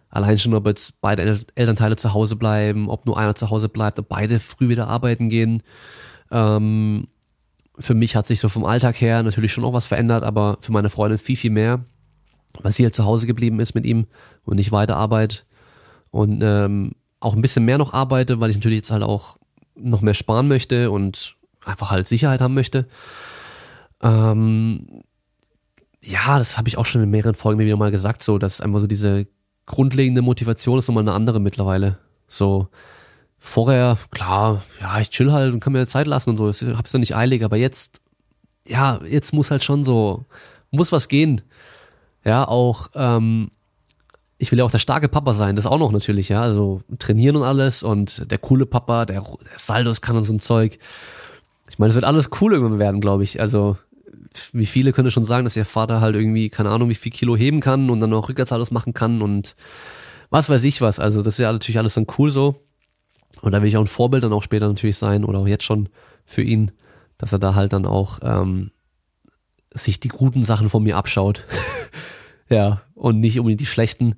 allein schon, ob jetzt beide Elternteile zu Hause bleiben, ob nur einer zu Hause bleibt, ob beide früh wieder arbeiten gehen. Ähm, für mich hat sich so vom Alltag her natürlich schon auch was verändert, aber für meine Freundin viel, viel mehr, weil sie halt zu Hause geblieben ist mit ihm und nicht weiter arbeitet und ähm, auch ein bisschen mehr noch arbeite, weil ich natürlich jetzt halt auch noch mehr sparen möchte und einfach halt Sicherheit haben möchte. Ähm, ja, das habe ich auch schon in mehreren Folgen wieder mal gesagt, so, dass einfach so diese grundlegende Motivation ist nochmal eine andere mittlerweile. So, vorher, klar, ja, ich chill halt und kann mir Zeit lassen und so, ich hab's ja nicht eilig, aber jetzt, ja, jetzt muss halt schon so, muss was gehen. Ja, auch, ähm, ich will ja auch der starke Papa sein, das auch noch natürlich, ja, also trainieren und alles und der coole Papa, der, der Saldos kann und so ein Zeug. Ich meine, es wird alles cool irgendwann werden, glaube ich. Also, wie viele können schon sagen, dass ihr Vater halt irgendwie, keine Ahnung, wie viel Kilo heben kann und dann auch Rückwärtssaldos machen kann und was weiß ich was. Also, das ist ja natürlich alles dann cool so. Und da will ich auch ein Vorbild dann auch später natürlich sein oder auch jetzt schon für ihn, dass er da halt dann auch ähm, sich die guten Sachen von mir abschaut. ja, und nicht unbedingt die schlechten,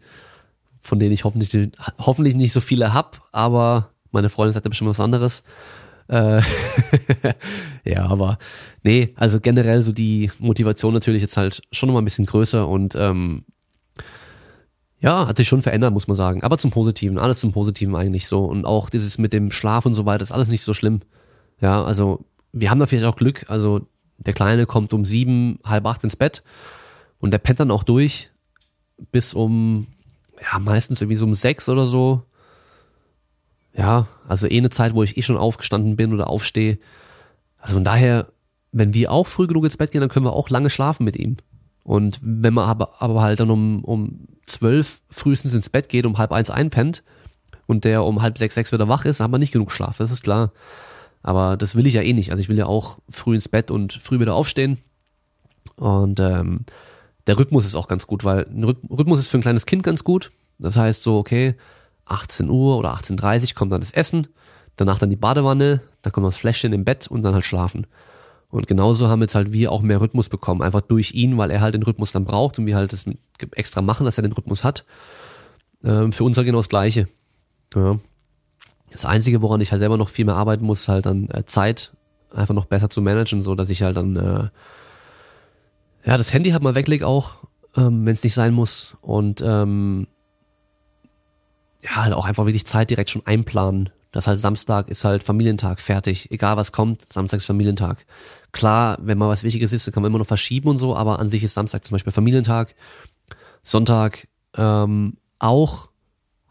von denen ich hoffentlich, hoffentlich nicht so viele hab, aber meine Freundin sagt ja bestimmt was anderes. Äh, ja, aber nee, also generell so die Motivation natürlich jetzt halt schon nochmal ein bisschen größer und ähm, ja, hat sich schon verändert, muss man sagen. Aber zum Positiven, alles zum Positiven eigentlich so. Und auch dieses mit dem Schlaf und so weiter ist alles nicht so schlimm. Ja, also wir haben da vielleicht auch Glück. Also der Kleine kommt um sieben, halb acht ins Bett und der pennt dann auch durch bis um, ja, meistens irgendwie so um sechs oder so. Ja, also eh eine Zeit, wo ich eh schon aufgestanden bin oder aufstehe. Also von daher, wenn wir auch früh genug ins Bett gehen, dann können wir auch lange schlafen mit ihm. Und wenn man aber, aber halt dann um, um zwölf frühestens ins Bett geht, um halb eins einpennt und der um halb sechs, sechs wieder wach ist, dann hat man nicht genug Schlaf, das ist klar. Aber das will ich ja eh nicht. Also ich will ja auch früh ins Bett und früh wieder aufstehen. Und ähm, der Rhythmus ist auch ganz gut, weil ein Rhythmus ist für ein kleines Kind ganz gut. Das heißt so, okay, 18 Uhr oder 18.30 Uhr kommt dann das Essen, danach dann die Badewanne, dann kommt das Fläschchen im Bett und dann halt schlafen. Und genauso haben jetzt halt wir auch mehr Rhythmus bekommen, einfach durch ihn, weil er halt den Rhythmus dann braucht und wir halt das extra machen, dass er den Rhythmus hat. Ähm, für uns halt genau das Gleiche. Ja. Das Einzige, woran ich halt selber noch viel mehr arbeiten muss, halt dann äh, Zeit einfach noch besser zu managen, so dass ich halt dann äh, ja das Handy halt mal weglege auch, ähm, wenn es nicht sein muss und ähm, ja halt auch einfach wirklich Zeit direkt schon einplanen. Das halt Samstag ist halt Familientag fertig, egal was kommt, Samstag ist Familientag. Klar, wenn mal was Wichtiges ist, dann kann man immer noch verschieben und so, aber an sich ist Samstag zum Beispiel Familientag, Sonntag ähm, auch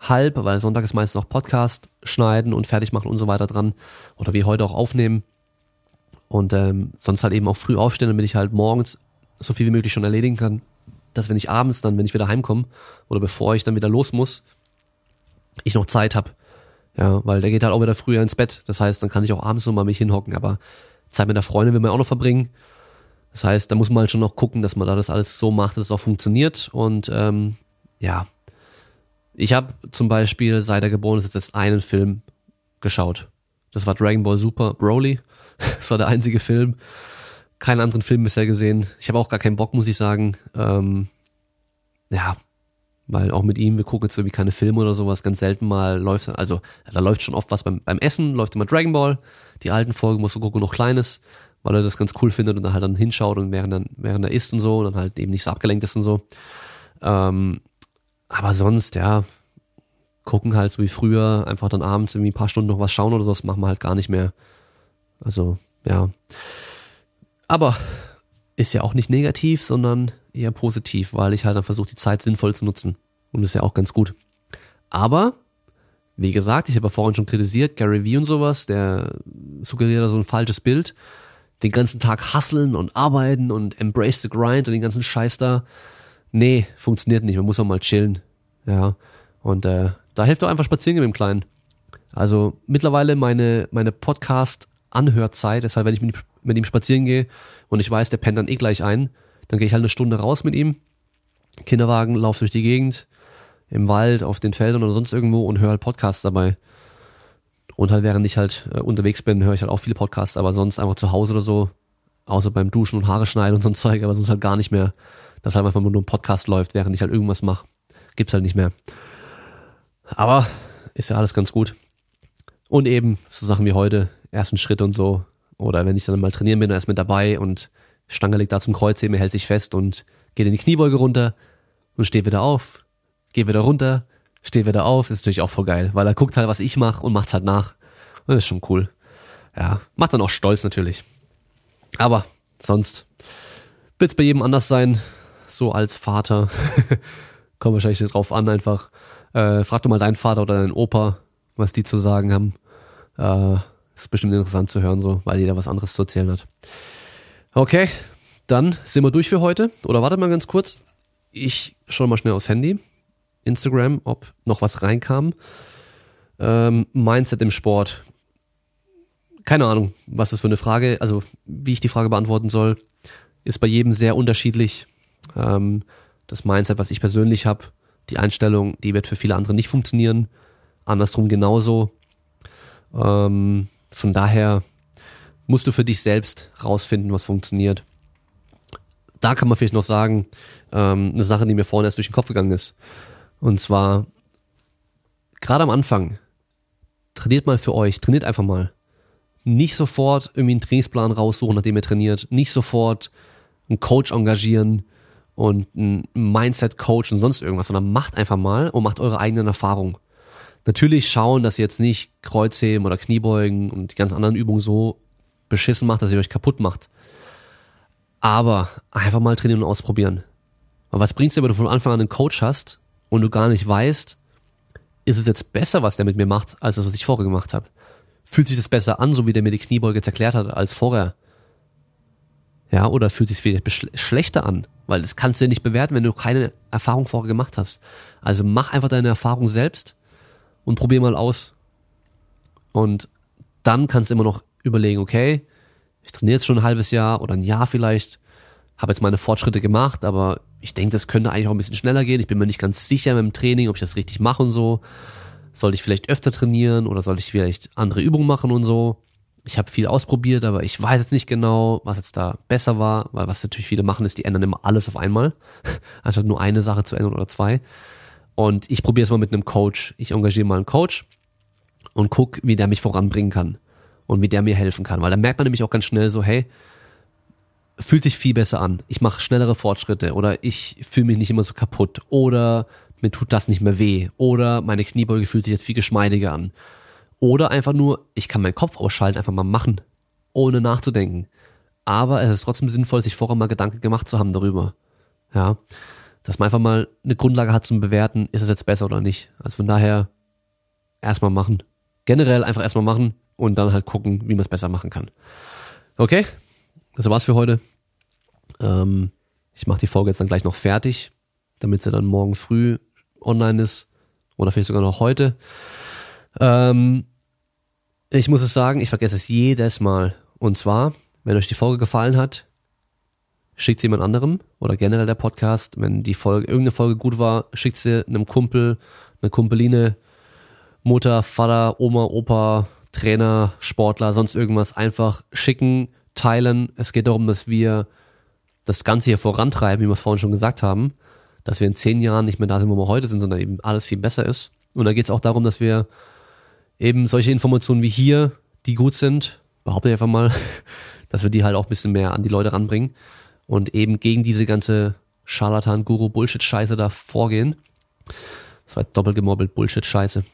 halb, weil Sonntag ist meistens auch Podcast schneiden und fertig machen und so weiter dran. Oder wie heute auch aufnehmen. Und ähm, sonst halt eben auch früh aufstehen, damit ich halt morgens so viel wie möglich schon erledigen kann. Dass wenn ich abends dann, wenn ich wieder heimkomme oder bevor ich dann wieder los muss, ich noch Zeit habe. Ja, weil der geht halt auch wieder früher ins Bett. Das heißt, dann kann ich auch abends noch mal mich hinhocken. Aber Zeit mit der Freundin will man auch noch verbringen. Das heißt, da muss man halt schon noch gucken, dass man da das alles so macht, dass es auch funktioniert. Und ähm, ja, ich habe zum Beispiel, seit er geboren ist, jetzt einen Film geschaut. Das war Dragon Ball Super Broly. Das war der einzige Film. Keinen anderen Film bisher gesehen. Ich habe auch gar keinen Bock, muss ich sagen. Ähm, ja, weil auch mit ihm, wir gucken jetzt irgendwie keine Filme oder sowas, ganz selten mal läuft, also da läuft schon oft was beim, beim Essen, läuft immer Dragon Ball, die alten Folgen musst du gucken, noch Kleines, weil er das ganz cool findet und dann halt dann hinschaut und während, dann, während er isst und so und dann halt eben nicht so abgelenkt ist und so. Ähm, aber sonst, ja, gucken halt so wie früher, einfach dann abends irgendwie ein paar Stunden noch was schauen oder so, das machen wir halt gar nicht mehr. Also, ja. Aber ist ja auch nicht negativ, sondern eher positiv, weil ich halt dann versuche, die Zeit sinnvoll zu nutzen. Und ist ja auch ganz gut. Aber, wie gesagt, ich habe ja vorhin schon kritisiert, Gary Vee und sowas, der suggeriert da so ein falsches Bild. Den ganzen Tag hustlen und arbeiten und embrace the grind und den ganzen Scheiß da. Nee, funktioniert nicht. Man muss auch mal chillen. Ja. Und äh, da hilft doch einfach spazieren mit dem Kleinen. Also mittlerweile meine, meine Podcast-Anhörzeit, deshalb, wenn ich mit, mit ihm spazieren gehe und ich weiß, der pennt dann eh gleich ein, dann gehe ich halt eine Stunde raus mit ihm, Kinderwagen, lauf durch die Gegend, im Wald, auf den Feldern oder sonst irgendwo und höre halt Podcasts dabei. Und halt während ich halt äh, unterwegs bin, höre ich halt auch viele Podcasts, aber sonst einfach zu Hause oder so, außer beim Duschen und Haare schneiden und so ein Zeug, aber sonst halt gar nicht mehr, dass halt einfach nur ein Podcast läuft, während ich halt irgendwas mache. Gibt's halt nicht mehr. Aber ist ja alles ganz gut. Und eben so Sachen wie heute, ersten Schritt und so. Oder wenn ich dann mal trainieren bin, er ist mit dabei und Stange liegt da zum Kreuzheben, hält sich fest und geht in die Kniebeuge runter und steht wieder auf, geht wieder runter, steht wieder auf, ist natürlich auch voll geil, weil er guckt halt, was ich mache und macht halt nach. Das ist schon cool. Ja, macht dann auch stolz natürlich. Aber sonst wird es bei jedem anders sein. So als Vater. Kommt wahrscheinlich nicht drauf an, einfach. Äh, frag doch mal deinen Vater oder deinen Opa, was die zu sagen haben. Äh, ist bestimmt interessant zu hören, so, weil jeder was anderes zu erzählen hat. Okay, dann sind wir durch für heute. Oder warte mal ganz kurz. Ich schaue mal schnell aufs Handy. Instagram, ob noch was reinkam. Ähm, Mindset im Sport. Keine Ahnung, was das für eine Frage, also wie ich die Frage beantworten soll, ist bei jedem sehr unterschiedlich. Ähm, das Mindset, was ich persönlich habe, die Einstellung, die wird für viele andere nicht funktionieren. Andersrum genauso. Ähm, von daher musst du für dich selbst rausfinden, was funktioniert. Da kann man vielleicht noch sagen, ähm, eine Sache, die mir vorhin erst durch den Kopf gegangen ist. Und zwar, gerade am Anfang, trainiert mal für euch, trainiert einfach mal. Nicht sofort irgendwie einen Trainingsplan raussuchen, nachdem ihr trainiert. Nicht sofort einen Coach engagieren und einen Mindset-Coach und sonst irgendwas, sondern macht einfach mal und macht eure eigenen Erfahrungen. Natürlich schauen, dass ihr jetzt nicht Kreuzheben oder Kniebeugen und die ganzen anderen Übungen so beschissen macht, dass ihr euch kaputt macht. Aber einfach mal trainieren und ausprobieren. Und was bringt's dir, wenn du von Anfang an einen Coach hast und du gar nicht weißt, ist es jetzt besser, was der mit mir macht, als das, was ich vorher gemacht habe? Fühlt sich das besser an, so wie der mir die Kniebeuge jetzt erklärt hat, als vorher? Ja, oder fühlt sich vielleicht schlechter an? Weil das kannst du ja nicht bewerten, wenn du keine Erfahrung vorher gemacht hast. Also mach einfach deine Erfahrung selbst und probier mal aus. Und dann kannst du immer noch überlegen, okay, ich trainiere jetzt schon ein halbes Jahr oder ein Jahr vielleicht, habe jetzt meine Fortschritte gemacht, aber ich denke, das könnte eigentlich auch ein bisschen schneller gehen. Ich bin mir nicht ganz sicher mit dem Training, ob ich das richtig mache und so. Sollte ich vielleicht öfter trainieren oder sollte ich vielleicht andere Übungen machen und so? Ich habe viel ausprobiert, aber ich weiß jetzt nicht genau, was jetzt da besser war, weil was natürlich viele machen, ist, die ändern immer alles auf einmal, anstatt nur eine Sache zu ändern oder zwei. Und ich probiere es mal mit einem Coach. Ich engagiere mal einen Coach und guck, wie der mich voranbringen kann und wie der mir helfen kann. Weil da merkt man nämlich auch ganz schnell so, hey, fühlt sich viel besser an. Ich mache schnellere Fortschritte oder ich fühle mich nicht immer so kaputt oder mir tut das nicht mehr weh oder meine Kniebeuge fühlt sich jetzt viel geschmeidiger an. Oder einfach nur, ich kann meinen Kopf ausschalten, einfach mal machen, ohne nachzudenken. Aber es ist trotzdem sinnvoll, sich vorher mal Gedanken gemacht zu haben darüber. Ja dass man einfach mal eine Grundlage hat zum Bewerten, ist es jetzt besser oder nicht. Also von daher erstmal machen. Generell einfach erstmal machen und dann halt gucken, wie man es besser machen kann. Okay, das war's für heute. Ähm, ich mache die Folge jetzt dann gleich noch fertig, damit sie dann morgen früh online ist oder vielleicht sogar noch heute. Ähm, ich muss es sagen, ich vergesse es jedes Mal. Und zwar, wenn euch die Folge gefallen hat, schickt sie jemand anderem oder generell der Podcast. Wenn die Folge, irgendeine Folge gut war, schickt sie einem Kumpel, eine Kumpeline, Mutter, Vater, Oma, Opa, Trainer, Sportler, sonst irgendwas. Einfach schicken, teilen. Es geht darum, dass wir das Ganze hier vorantreiben, wie wir es vorhin schon gesagt haben. Dass wir in zehn Jahren nicht mehr da sind, wo wir heute sind, sondern eben alles viel besser ist. Und da geht es auch darum, dass wir eben solche Informationen wie hier, die gut sind, behaupte ich einfach mal, dass wir die halt auch ein bisschen mehr an die Leute ranbringen und eben gegen diese ganze Scharlatan-Guru-Bullshit-Scheiße da vorgehen. Das war doppelt gemobbelt, Bullshit-Scheiße.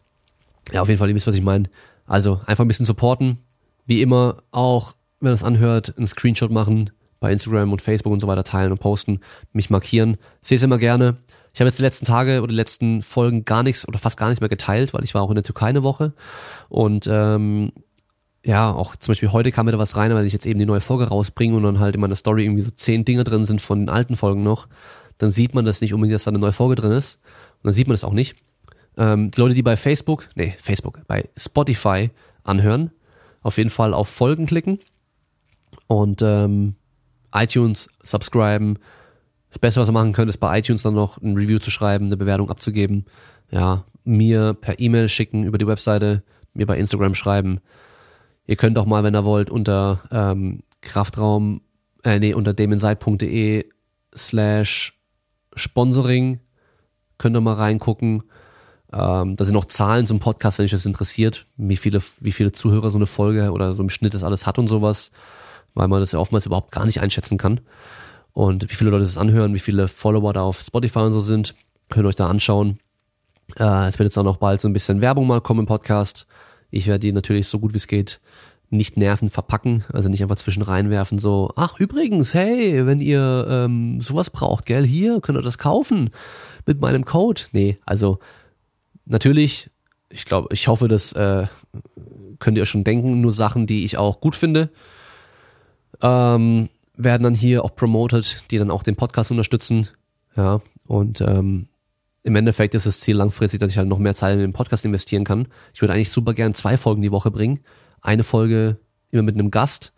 Ja, auf jeden Fall, ihr wisst, was ich meine. Also einfach ein bisschen supporten. Wie immer auch, wenn es anhört, einen Screenshot machen, bei Instagram und Facebook und so weiter teilen und posten, mich markieren. Sehe es immer gerne. Ich habe jetzt die letzten Tage oder die letzten Folgen gar nichts oder fast gar nichts mehr geteilt, weil ich war auch in der Türkei eine Woche und ähm, ja, auch zum Beispiel heute kam mir da was rein, weil ich jetzt eben die neue Folge rausbringe und dann halt in meiner Story irgendwie so zehn Dinge drin sind von den alten Folgen noch, dann sieht man das nicht unbedingt, dass da eine neue Folge drin ist. Und dann sieht man das auch nicht. Ähm, die Leute, die bei Facebook, nee, Facebook, bei Spotify anhören, auf jeden Fall auf Folgen klicken und ähm, iTunes subscriben. Das Beste, was ihr machen könnt, ist bei iTunes dann noch ein Review zu schreiben, eine Bewertung abzugeben. Ja, mir per E-Mail schicken über die Webseite, mir bei Instagram schreiben. Ihr könnt auch mal, wenn ihr wollt, unter ähm, Kraftraum, äh, nee, unter demenside.de slash Sponsoring könnt ihr mal reingucken. Ähm, da sind noch Zahlen zum Podcast, wenn euch das interessiert, wie viele, wie viele Zuhörer so eine Folge oder so im Schnitt das alles hat und sowas, weil man das ja oftmals überhaupt gar nicht einschätzen kann. Und wie viele Leute das anhören, wie viele Follower da auf Spotify und so sind, könnt ihr euch da anschauen. Äh, es wird jetzt auch noch bald so ein bisschen Werbung mal kommen im Podcast. Ich werde die natürlich so gut wie es geht nicht nerven verpacken, also nicht einfach zwischen reinwerfen, so, ach übrigens, hey, wenn ihr ähm, sowas braucht, gell, hier, könnt ihr das kaufen mit meinem Code. Nee, also natürlich, ich glaube, ich hoffe, das äh, könnt ihr schon denken, nur Sachen, die ich auch gut finde, ähm, werden dann hier auch promoted, die dann auch den Podcast unterstützen. Ja, und ähm, im Endeffekt ist das Ziel langfristig, dass ich halt noch mehr Zeit in den Podcast investieren kann. Ich würde eigentlich super gern zwei Folgen die Woche bringen. Eine Folge immer mit einem Gast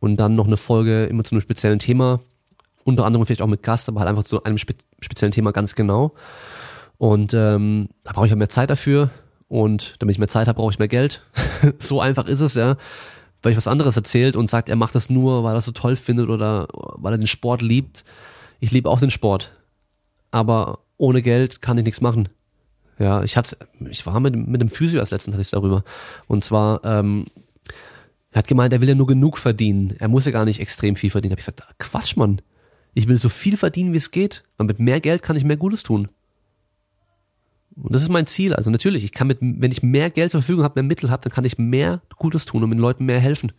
und dann noch eine Folge immer zu einem speziellen Thema. Unter anderem vielleicht auch mit Gast, aber halt einfach zu einem spe speziellen Thema ganz genau. Und ähm, da brauche ich halt mehr Zeit dafür. Und damit ich mehr Zeit habe, brauche ich mehr Geld. so einfach ist es, ja. Weil ich was anderes erzählt und sagt, er macht das nur, weil er das so toll findet oder weil er den Sport liebt. Ich liebe auch den Sport. Aber ohne Geld kann ich nichts machen. Ja, ich hatte, ich war mit, mit dem Physio als letztens hatte ich darüber. Und zwar, ähm, er hat gemeint, er will ja nur genug verdienen. Er muss ja gar nicht extrem viel verdienen. Da habe ich gesagt, Quatsch, Mann. Ich will so viel verdienen, wie es geht. Und mit mehr Geld kann ich mehr Gutes tun. Und das ist mein Ziel. Also natürlich, ich kann mit, wenn ich mehr Geld zur Verfügung habe, mehr Mittel habe, dann kann ich mehr Gutes tun und den Leuten mehr helfen.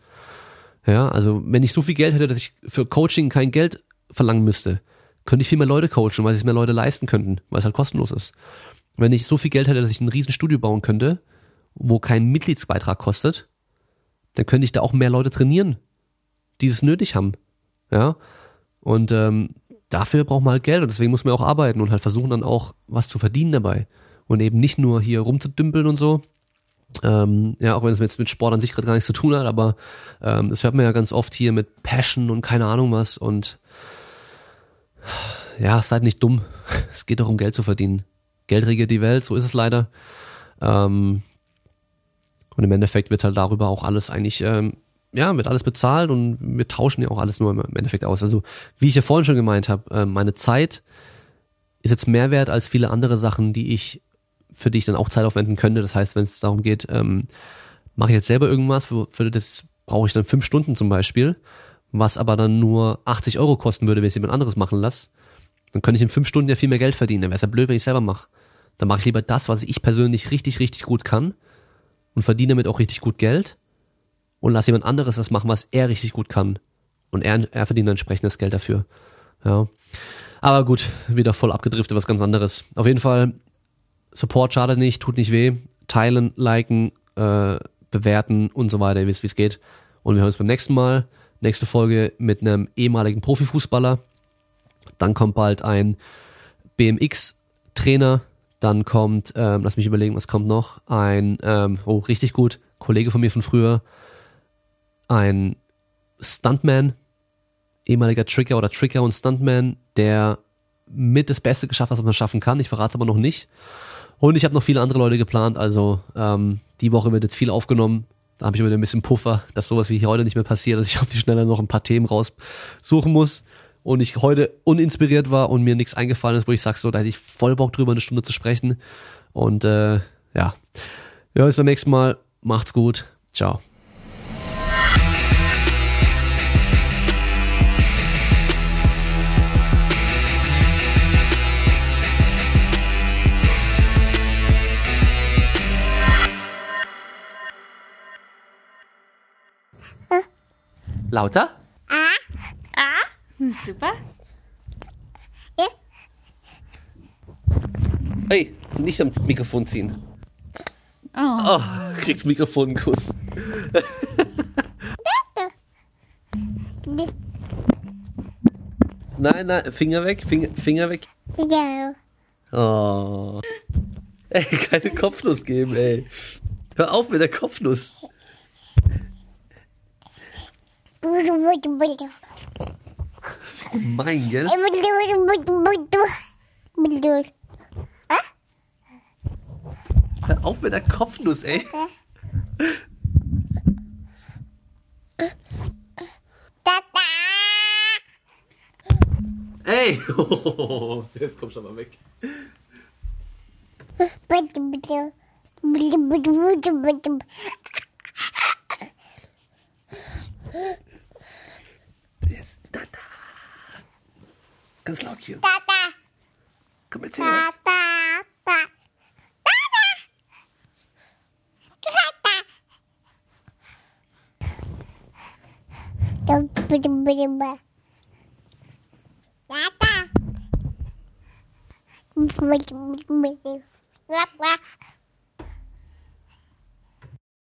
Ja, also wenn ich so viel Geld hätte, dass ich für Coaching kein Geld verlangen müsste, könnte ich viel mehr Leute coachen, weil sich mehr Leute leisten könnten, weil es halt kostenlos ist. Wenn ich so viel Geld hätte, dass ich ein Riesenstudio bauen könnte, wo kein Mitgliedsbeitrag kostet, dann könnte ich da auch mehr Leute trainieren, die es nötig haben. Ja. Und ähm, dafür braucht man halt Geld und deswegen muss man auch arbeiten und halt versuchen dann auch was zu verdienen dabei und eben nicht nur hier rumzudümpeln und so. Ähm, ja, auch wenn es jetzt mit Sport an sich gerade gar nichts zu tun hat, aber ähm, das hört man ja ganz oft hier mit Passion und keine Ahnung was und ja, seid nicht dumm. Es geht doch um Geld zu verdienen. Geld regiert die Welt, so ist es leider. Ähm, und im Endeffekt wird halt darüber auch alles eigentlich, ähm, ja, wird alles bezahlt und wir tauschen ja auch alles nur im Endeffekt aus. Also, wie ich ja vorhin schon gemeint habe, äh, meine Zeit ist jetzt mehr wert als viele andere Sachen, die ich, für die ich dann auch Zeit aufwenden könnte. Das heißt, wenn es darum geht, ähm, mache ich jetzt selber irgendwas, für, für das brauche ich dann fünf Stunden zum Beispiel, was aber dann nur 80 Euro kosten würde, wenn ich jemand anderes machen lasse, dann könnte ich in fünf Stunden ja viel mehr Geld verdienen. Dann wäre es ja blöd, wenn ich selber mache. Dann mache ich lieber das, was ich persönlich richtig, richtig gut kann und verdiene damit auch richtig gut Geld und lasse jemand anderes das machen, was er richtig gut kann. Und er, er verdient dann entsprechendes Geld dafür. Ja. Aber gut, wieder voll abgedriftet, was ganz anderes. Auf jeden Fall, Support schadet nicht, tut nicht weh. Teilen, liken, äh, bewerten und so weiter. Ihr wisst, wie es geht. Und wir hören uns beim nächsten Mal. Nächste Folge mit einem ehemaligen Profifußballer. Dann kommt bald ein BMX-Trainer. Dann kommt, ähm, lass mich überlegen, was kommt noch? Ein, ähm, oh, richtig gut, Kollege von mir von früher. Ein Stuntman, ehemaliger Trigger oder Trigger und Stuntman, der mit das Beste geschafft hat, was man schaffen kann. Ich verrate es aber noch nicht. Und ich habe noch viele andere Leute geplant. Also ähm, die Woche wird jetzt viel aufgenommen. Da habe ich wieder ein bisschen Puffer, dass sowas wie hier heute nicht mehr passiert, dass ich auf die Schnelle noch ein paar Themen raussuchen muss und ich heute uninspiriert war und mir nichts eingefallen ist, wo ich sag so, da hätte ich voll Bock drüber, eine Stunde zu sprechen. Und äh, ja, wir hören uns beim nächsten Mal. Macht's gut. Ciao. Lauter? Super. Hey, nicht am Mikrofon ziehen. Oh. Oh, kriegst Mikrofon einen Kuss. Nein, nein, Finger weg, Finger, Finger weg. Ja. Oh. Ey, keine Kopfnuss geben, ey. Hör auf mit der Kopfnuss. Gemein, gell? Hör auf mit der Kopfnuss, ey. Ey! Jetzt komm schon mal weg. Tata. Ganz lautchen. Tata. Komm, erzähl was. Tata. Tata. Tata. Tata. Tata. Tata. Tata.